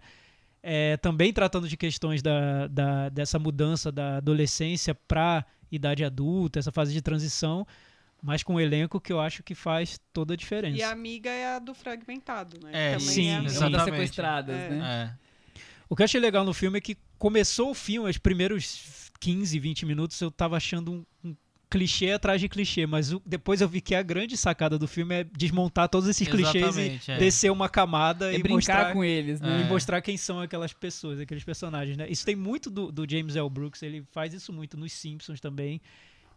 É, também tratando de questões da, da- dessa mudança da adolescência para idade adulta, essa fase de transição, mas com um elenco que eu acho que faz toda a diferença. E a amiga é a do fragmentado, né? É, Também sim, é a mesma. uma das Exatamente. sequestradas, É. né? É. O que eu achei legal no filme é que começou o filme, os primeiros 15, 20 minutos, eu tava achando um, um clichê atrás de clichê, mas o- depois eu vi que a grande sacada do filme é desmontar todos esses clichês e Exatamente, é. descer uma camada É e brincar mostrar com eles, né? e É. mostrar quem são aquelas pessoas, aqueles personagens, né? Isso tem muito do, do James L. Brooks, ele faz isso muito nos Simpsons também.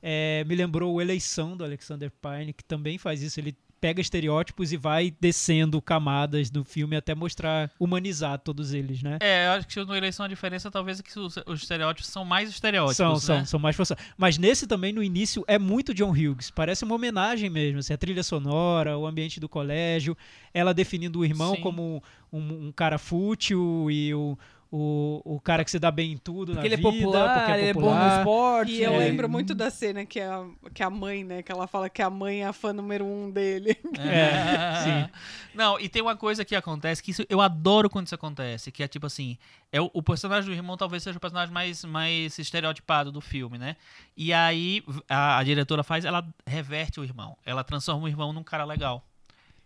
É, me lembrou o Eleição do Alexander Pine, que também faz isso. Ele pega estereótipos e vai descendo camadas do filme até mostrar, humanizar todos eles, né? É, eu acho que no Eleição a diferença talvez é que os, os estereótipos são mais estereótipos, São, né? são, são mais forçados. Mas nesse também, no início, é muito John Hughes. Parece uma homenagem mesmo. Assim, a trilha sonora, o ambiente do colégio, ela definindo o irmão Sim. como um, um cara fútil e o, o, o cara que se dá bem em tudo Porque na ele é vida, popular, porque é ele é bom no popular. esporte. E eu né? lembro muito da cena que a, que a mãe, né? Que ela fala que a mãe é a fã número um dele. É, sim. Não, e tem uma coisa que acontece que isso, eu adoro quando isso acontece, que é tipo assim, é o, o personagem do irmão talvez seja o personagem mais, mais estereotipado do filme, né? E aí a, a diretora faz, ela reverte o irmão, ela transforma o irmão num cara legal.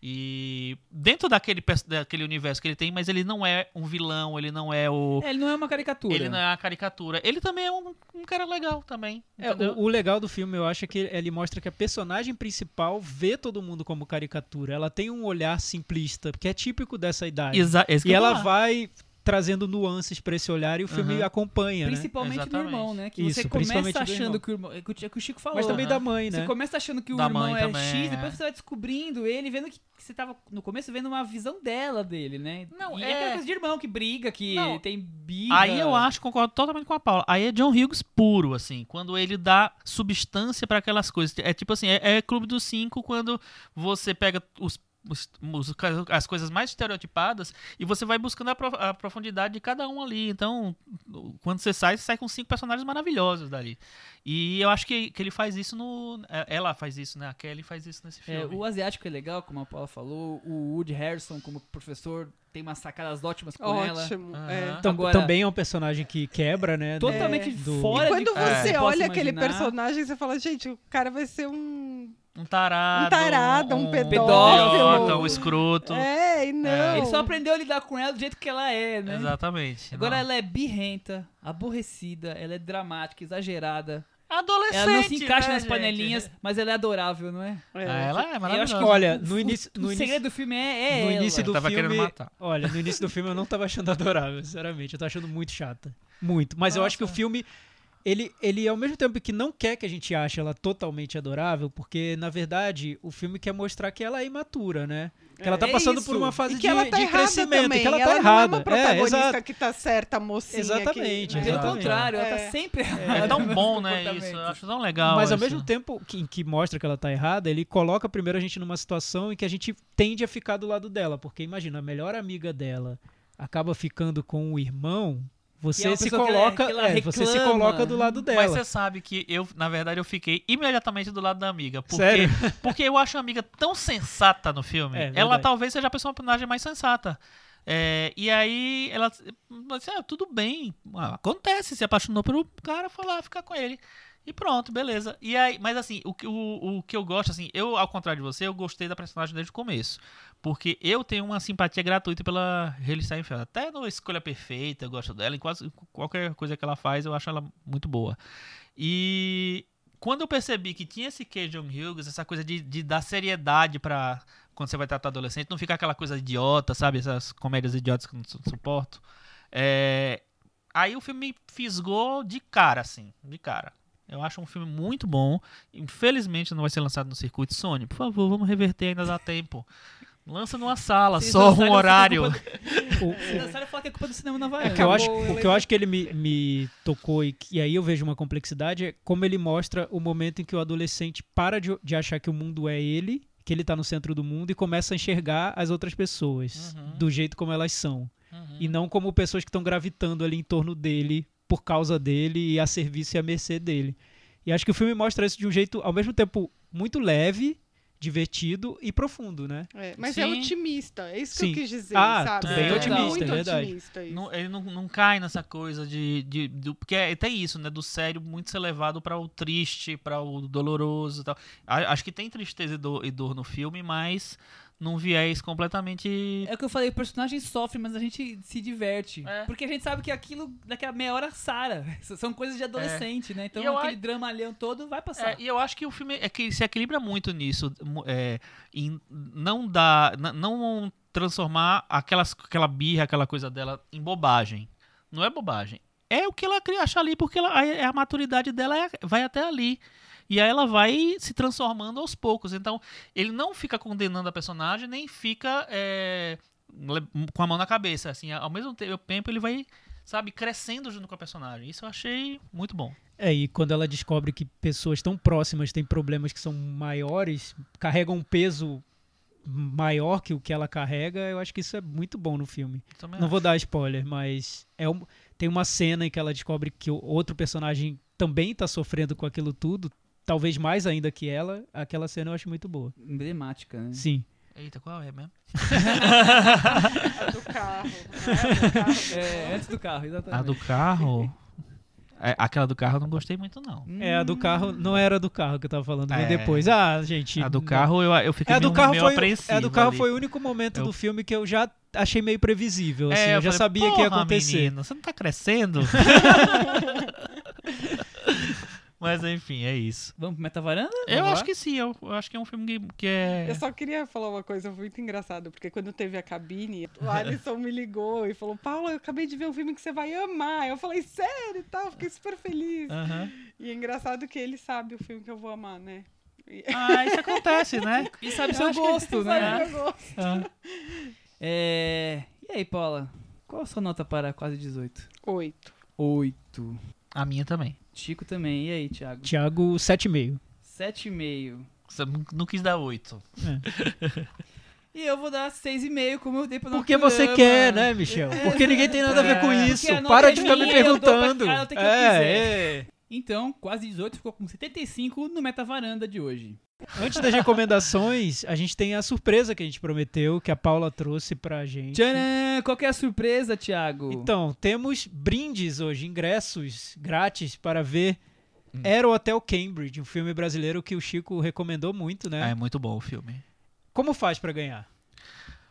E dentro daquele, daquele universo que ele tem, mas ele não é um vilão, ele não é o. É, ele não é uma caricatura. Ele não é a caricatura. Ele também é um, um cara legal também. É, o, o legal do filme, eu acho, é que ele mostra que a personagem principal vê todo mundo como caricatura. Ela tem um olhar simplista, que é típico dessa idade. Exa- que E ela vai trazendo nuances pra esse olhar e o filme Aham. acompanha, né? Principalmente do Exatamente. irmão, né? Que Isso, você principalmente começa do achando irmão. que o irmão. É o que o Chico falou. Mas também Aham. da mãe, né? Você começa achando que o Da irmão é também, X, é. depois você vai descobrindo ele, vendo que que você tava no começo vendo uma visão dela dele, né? Não, e é- aquela coisa de irmão que briga, que Não. tem birra. Aí eu acho, concordo totalmente com a Paula. Aí é John Hughes puro, assim, quando ele dá substância pra aquelas coisas. É tipo assim, é, é Clube dos Cinco quando você pega os- as coisas mais estereotipadas e você vai buscando a, pro- a profundidade de cada um ali. Então, quando você sai, você sai com cinco personagens maravilhosos dali. E eu acho que, que ele faz isso no. é, Ela faz isso, né? A Kelly faz isso nesse É, filme. o asiático é legal, como a Paula falou. O Woody Harrison, como professor, tem umas sacadas ótimas com ela. Ótimo. É. Tam- Agora- também é um personagem que quebra, né? Totalmente do- fora E quando de você É. olha aquele personagem, você fala, gente, o cara vai ser um. Um tarado. Um tarado, um pedófilo. idiota, um escroto. É, e não. Ele só aprendeu a lidar com ela do jeito que ela é, né? Exatamente. Agora Não. ela é birrenta, aborrecida, ela é dramática, exagerada. Adolescente. Ela não se encaixa né, nas gente? panelinhas, mas ela é adorável, não é? É. Ah, ela é Eu acho maravilhosa. que Olha, o- no o- início- o, no segredo início- do filme é, é no ela. início do Tava filme, querendo matar. olha, no início do filme eu não tava achando adorável, sinceramente, eu tô achando muito chata, muito. Mas eu acho que o Nossa. filme ele, ele ao mesmo tempo que não quer que a gente ache ela totalmente adorável, porque na verdade o filme quer mostrar que ela é imatura, né? Que ela tá É passando isso. por uma fase e que de, ela tá de errada crescimento, também. que ela, tá não errada. é uma protagonista exato. que tá certa, a mocinha. Exatamente, que, Pelo contrário, ela É. tá sempre É tão bom, né? Isso. Eu acho tão legal. Mas ao isso. mesmo tempo que, em que mostra que ela tá errada, ele coloca primeiro a gente numa situação em que a gente tende a ficar do lado dela. Porque imagina, a melhor amiga dela acaba ficando com o irmão, É você uma se que ela- coloca. que ela é, você se coloca do lado dela. Mas você sabe que eu, na verdade, eu fiquei imediatamente do lado da amiga. Porque, Sério? Porque eu acho a amiga tão sensata no filme. É, ela talvez seja a personagem mais sensata. É, e aí ela disse, ah, tudo bem, ah, acontece, se apaixonou pelo cara, foi lá ficar com ele. E pronto, beleza. E aí, mas assim, o, que- o, o que eu gosto, assim, eu, ao contrário de você, eu gostei da personagem desde o começo. Porque eu tenho uma simpatia gratuita pela Hailey Steinfeld. Até no Escolha Perfeita eu gosto dela. Em quase qualquer coisa que ela faz, eu acho ela muito boa. E quando eu percebi que tinha esse. John Hughes, essa coisa de, de dar seriedade pra quando você vai tratar adolescente, não ficar aquela coisa idiota, sabe? Essas comédias idiotas que eu não su- suporto. É, Aí o filme me fisgou de cara, assim, de cara. Eu acho um filme muito bom. Infelizmente não vai ser lançado no circuito Sony. Por favor, vamos reverter, ainda dá tempo. Lança numa sala, só um horário. fica culpa O- do- Se lançarem, fala que é culpa do cinema na É que eu acho, o que eu acho que ele me, me tocou e, que- e aí eu vejo uma complexidade é como ele mostra o momento em que o adolescente para de, de achar que o mundo é ele, que ele tá no centro do mundo e começa a enxergar as outras pessoas Uhum. do jeito como elas são. Uhum. E não como pessoas que estão gravitando ali em torno dele por causa dele e a serviço e a mercê dele. E acho que o filme mostra isso de um jeito, ao mesmo tempo, muito leve, divertido e profundo, né? É, mas é Sim. otimista, é isso Sim. que eu quis dizer, Ah, sabe? bem É otimista, muito é verdade. otimista. Não- ele não, não cai nessa coisa de. de do, porque é, tem isso, né? Do sério muito ser levado para o triste, para o doloroso e tal. A- Acho que tem tristeza e dor, e dor no filme, mas num viés completamente. É o que eu falei, o personagem sofre, mas a gente se diverte. É. Porque a gente sabe que aquilo, daqui a meia hora, sara. São coisas de adolescente, né? Então aquele a- dramalhão todo vai passar. É, e eu acho que o filme é que se equilibra muito nisso, é, em não n- não transformar aquelas, aquela birra, aquela coisa dela em bobagem. Não é bobagem. É o que ela acha ali, porque ela, a, a maturidade dela é- vai até ali. E aí ela vai se transformando aos poucos. Então, ele não fica condenando a personagem, nem fica é, com a mão na cabeça. Assim, ao mesmo te- tempo, ele vai, sabe, crescendo junto com a personagem. Isso eu achei muito bom. É, e quando ela descobre que pessoas tão próximas têm problemas que são maiores, carregam um peso maior que o que ela carrega, eu acho que isso é muito bom no filme. Também Não acho. vou dar spoiler, mas é um- tem uma cena em que ela descobre que o outro personagem também tá sofrendo com aquilo tudo, talvez mais ainda que ela. Aquela cena eu acho muito boa. Emblemática, né? Sim. Eita, qual é mesmo? A do carro. né? A do carro. É, antes do carro, exatamente. A do carro. É, aquela do carro eu não gostei muito, não. É, a do carro, não era a do carro que eu tava falando, É. depois. Ah, gente. A do carro eu, eu fiquei É, do meio, carro, meio foi, é, a do carro ali. foi o único momento Eu- do filme que eu já achei meio previsível. Assim, É, eu, já falei, sabia que ia "Porra, acontecer. menino, você não tá crescendo? Mas enfim, é isso. Vamos pro Metavaranda? Eu Vamos acho lá? que sim, eu, eu acho que é um filme que, que é. Eu só queria falar uma coisa muito engraçada, porque quando teve a cabine, o Alisson me ligou e falou: Paula, eu acabei de ver um filme que você vai amar. Eu falei, sério e tal, fiquei super feliz. E é engraçado que ele sabe o filme que eu vou amar, né? Ah, isso acontece, né? E sabe Eu seu gosto, né? sabe meu gosto. Ah. É... E aí, Paula? Qual a sua nota para quase 18? Oito. 8. A minha também. Chico também. E aí, Thiago? Thiago, 7,5. 7,5. Você não, quis dar oito. E eu vou dar 6,5, como eu dei pra Porque você quer, né, Michel? Porque ninguém tem nada a ver com É. isso. Nota Para é de ficar me minha, eu dou pra perguntando. É, é. Então, quase 18 ficou com 75 no Metavaranda de hoje. Antes das recomendações, a gente tem a surpresa que a gente prometeu, que a Paula trouxe pra gente. Tcharam! Qual que é a surpresa, Thiago? Então, temos brindes hoje, ingressos grátis para ver Hum. Aero Hotel Cambridge, um filme brasileiro que o Chico recomendou muito, É, né? muito bom o filme. Como faz pra ganhar?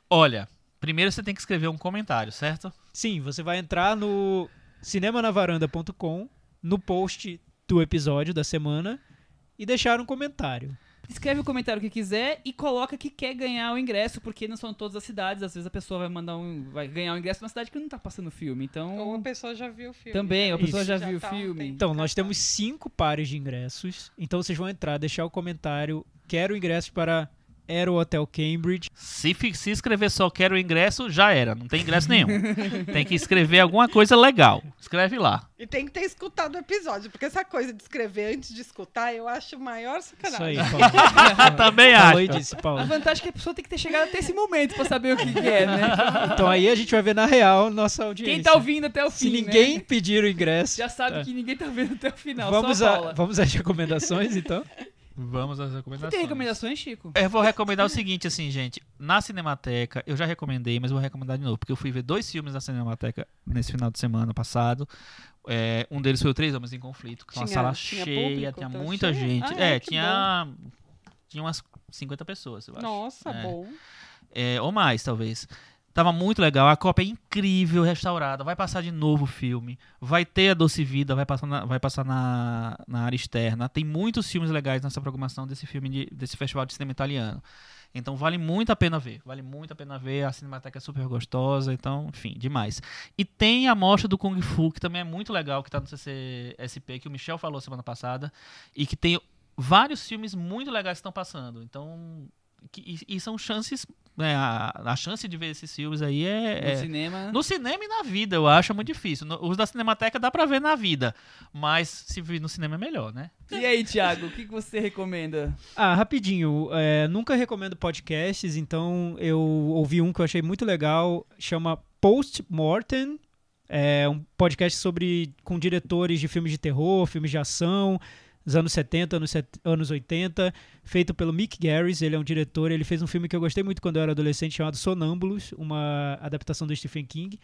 Olha, primeiro você tem que escrever um comentário, certo? Sim, você vai entrar no cinemanavaranda.com, no post do episódio da semana e deixar um comentário. Escreve o comentário que quiser e coloca que quer ganhar o ingresso, porque não são todas as cidades. Às vezes a pessoa vai mandar um, vai ganhar o ingresso numa cidade que não tá passando filme. Ou a Então, pessoa já viu o filme. também, a né? pessoa Isso. já, Já viu o tá filme. Então, nós temos cinco pares de ingressos. Então, vocês vão entrar, deixar o comentário. Quero ingressos para Aero Hotel Cambridge. Se, se escrever só quero o ingresso, já era. Não tem ingresso nenhum. tem que escrever alguma coisa legal. Escreve lá. E tem que ter escutado o episódio, porque essa coisa de escrever antes de escutar, eu acho o maior Isso sacanagem. aí, Paulo. Também acho. disse, A Paulo. vantagem é que a pessoa tem que ter chegado até esse momento pra saber o que, que é, né? Então aí a gente vai ver na real nossa audiência. Quem tá ouvindo até o fim, Se ninguém né? pedir o ingresso, Já sabe tá. que ninguém tá vendo até o final, vamos, só a vamos às recomendações, então? Vamos às Você recomendações. tem recomendações, Chico? Eu vou recomendar o seguinte, assim, gente. Na Cinemateca, eu já recomendei, mas vou recomendar de novo, porque eu fui ver dois filmes na Cinemateca nesse final de semana passado. É, um deles foi o Três Homens em Conflito, que é uma Tinha- sala tinha cheia, público, tinha tá muita cheio? gente. Ah, é, é, tinha. Tinha umas 50 pessoas, eu acho. Nossa, É. bom. É, ou mais, talvez. Tava muito legal, a cópia é incrível, restaurada. Vai passar de novo o filme. Vai ter a Doce Vida, vai passar na, vai passar na, na área externa. Tem muitos filmes legais nessa programação desse filme, de- desse festival de cinema italiano. Então vale muito a pena ver. Vale muito a pena ver. A Cinemateca é super gostosa. Então, enfim, demais. E tem a mostra do Kung Fu, que também é muito legal, que tá no CCSP, que o Michel falou semana passada. E que tem vários filmes muito legais que estão passando. Então. que- e, e são chances. Né, a, a chance de ver esses filmes aí é. No é- cinema. no cinema e na vida, eu acho muito difícil. No- os da Cinemateca dá pra ver na vida. Mas se vir no cinema é melhor, né? E aí, Thiago, o que, que você recomenda? Ah, rapidinho. é, nunca recomendo podcasts, então eu ouvi um que eu achei muito legal, chama Post Mortem. É um podcast sobre com diretores de filmes de terror, filmes de ação, dos anos 70, anos, anos 80, feito pelo Mick Garris, ele é um diretor, ele fez um filme que eu gostei muito quando eu era adolescente, chamado Sonâmbulos, uma adaptação do Stephen King.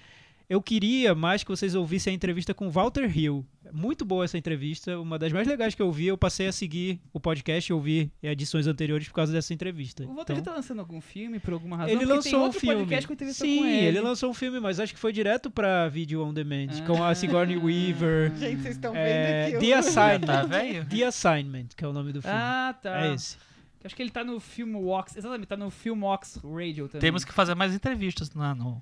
Eu queria mais que vocês ouvissem a entrevista com Walter Hill. Muito boa essa entrevista, uma das mais legais que eu vi. Eu passei a seguir o podcast e ouvir edições anteriores por causa dessa entrevista. O Walter Então, tá lançando algum filme por alguma razão? ele Porque lançou tem um outro filme. podcast com entrevista Sim, com ele. ele lançou um filme, mas acho que foi direto pra vídeo on demand, com a Ah. Sigourney Weaver. Gente, vocês estão vendo É, aqui. The Assignment. Tá velho? The Assignment, que é o nome do filme. Ah, tá. É esse. Acho que ele tá no Filmwox. Exatamente, tá no Filmwox Radio também. Temos que fazer mais entrevistas lá no.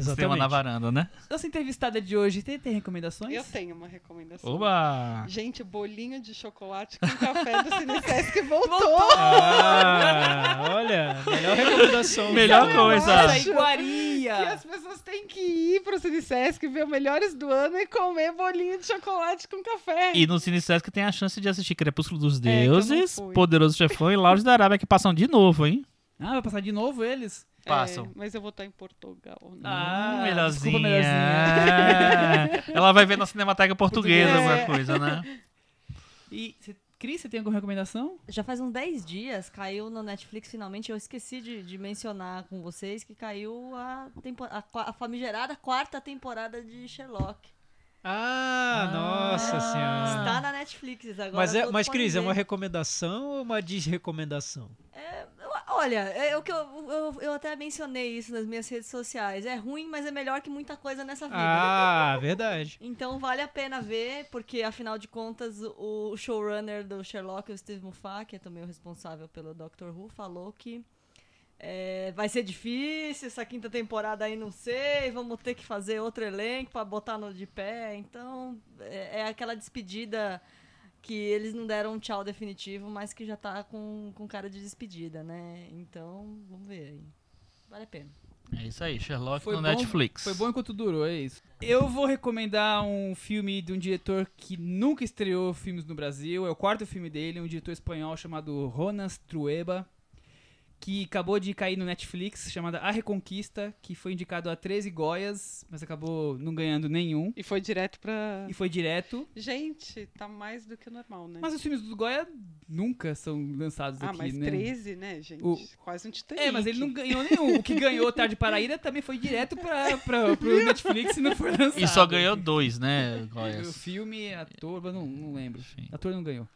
Sistema Exatamente. na varanda, né? Nossa entrevistada de hoje tem, tem recomendações? Eu tenho uma recomendação. Oba! Gente, bolinho de chocolate com café do Cinesesc voltou. Ah, olha, melhor recomendação. Melhor coisa. Acho iguaria! Que as pessoas têm que ir pro Cinesesc, ver o melhores do ano e comer bolinho de chocolate com café. E no Cine Sesc tem a chance de assistir Crepúsculo dos não Deuses, fui. Poderoso Chefão e Lauros da Arábia, que passam de novo, hein? Ah, vai passar de novo eles? É, Passam. mas eu vou estar em Portugal. né? Ah, melhorzinha. desculpa, melhorzinha. Ela vai ver na Cinemateca Portuguesa alguma coisa, né? E, cê, Cris, você tem alguma recomendação? Já faz uns 10 dias, caiu no Netflix finalmente. Eu esqueci de, de mencionar com vocês que caiu a, tempo- a, a famigerada quarta temporada de Sherlock. Ah, nossa senhora. Está na Netflix agora. Mas, é, mas Cris, é uma recomendação ou uma desrecomendação? Eu- Olha, é o que eu, eu, eu até mencionei isso nas minhas redes sociais. É ruim, mas é melhor que muita coisa nessa vida. Ah, verdade. Então vale a pena ver, porque afinal de contas o showrunner do Sherlock, o Steve Moffat, que é também o responsável pelo Doctor Who, falou que é, vai ser difícil essa quinta temporada aí, não sei, vamos ter que fazer outro elenco pra botar no de pé. Então é, é aquela despedida que eles não deram um tchau definitivo, mas que já tá com, com cara de despedida, né? Então vamos ver aí. Vale a pena. É isso aí, Sherlock Foi no bom- Netflix. Foi bom enquanto durou, é isso. Eu vou recomendar um filme de um diretor que nunca estreou filmes no Brasil. É o quarto filme dele, um diretor espanhol chamado Ronas Trueba, que acabou de cair no Netflix, chamada A Reconquista, que foi indicado a 13 Goias, mas acabou não ganhando nenhum. E foi direto pra. E foi direto. Gente, tá mais do que normal, né? Mas os filmes do Goya nunca são lançados ah, aqui, mas né? 13, né, gente? O- Quase um Titanic. É, mas ele não ganhou nenhum. O que ganhou Tarde para Ira também foi direto pra, pra, pro Netflix e não foi lançado. E só ganhou dois, né, O Goiás? filme, ator, não, não lembro. Enfim. Ator não ganhou.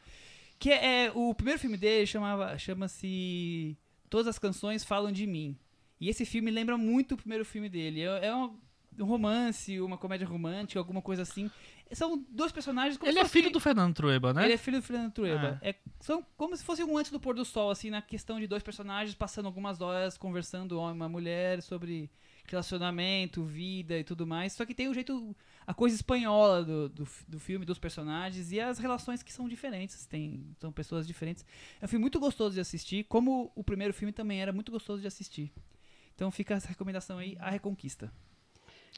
Que é, é, o primeiro filme dele chamava, chama-se Todas as canções falam de mim. E esse filme lembra muito o primeiro filme dele. É, é um, um romance, uma comédia romântica, alguma coisa assim. São dois personagens como Ele é filho do Fernando Trueba, né? Ele é filho do Fernando Trueba. É, são como se fosse um antes do pôr do sol, assim, na questão de dois personagens passando algumas horas conversando, homem e uma mulher, sobre relacionamento, vida e tudo mais. Só que tem o jeito, a coisa espanhola do, do, do filme, dos personagens e as relações que são diferentes. Tem, são pessoas diferentes. É um filme muito gostoso de assistir, como o primeiro filme também era muito gostoso de assistir. Então fica essa recomendação aí, A Reconquista.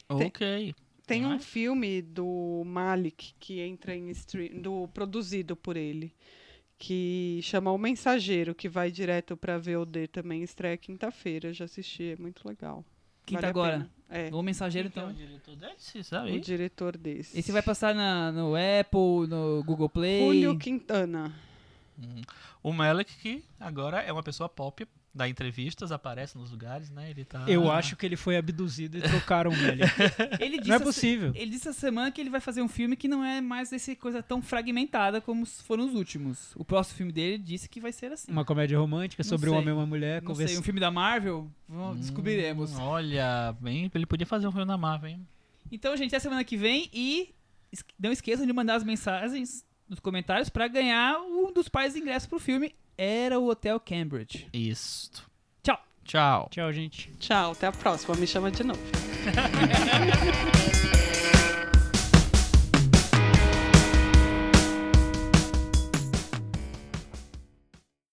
Ok. Tem um mais? filme do Malik que entra em stream, do produzido por ele, que chama O Mensageiro, que vai direto pra VOD também, estreia quinta-feira, já assisti, é muito legal. Quinta Vale a agora. É, O Mensageiro, que é então. o diretor desse, sabe? o diretor desse. Esse vai passar na, no Apple, no Google Play. Julio Quintana. O Melek, que agora é uma pessoa pop, dá entrevistas, aparece nos lugares, né? Ele tá... Eu acho que ele foi abduzido e trocaram ele. Ele disse Não é possível. Ele disse essa semana que ele vai fazer um filme que não é mais essa coisa tão fragmentada como foram os últimos. O próximo filme dele disse que vai ser assim. Uma comédia romântica Não sobre um sei. homem e uma mulher não sei, conversando. um filme da Marvel? Hum, descobriremos. Olha, bem, ele podia fazer um filme na Marvel, hein? Então, gente, até semana que vem e não esqueçam de mandar as mensagens nos comentários pra ganhar um dos de ingressos pro filme Era o Hotel Cambridge. Isso. Tchau. Tchau. Tchau, gente. Tchau, até a próxima, me chama de novo.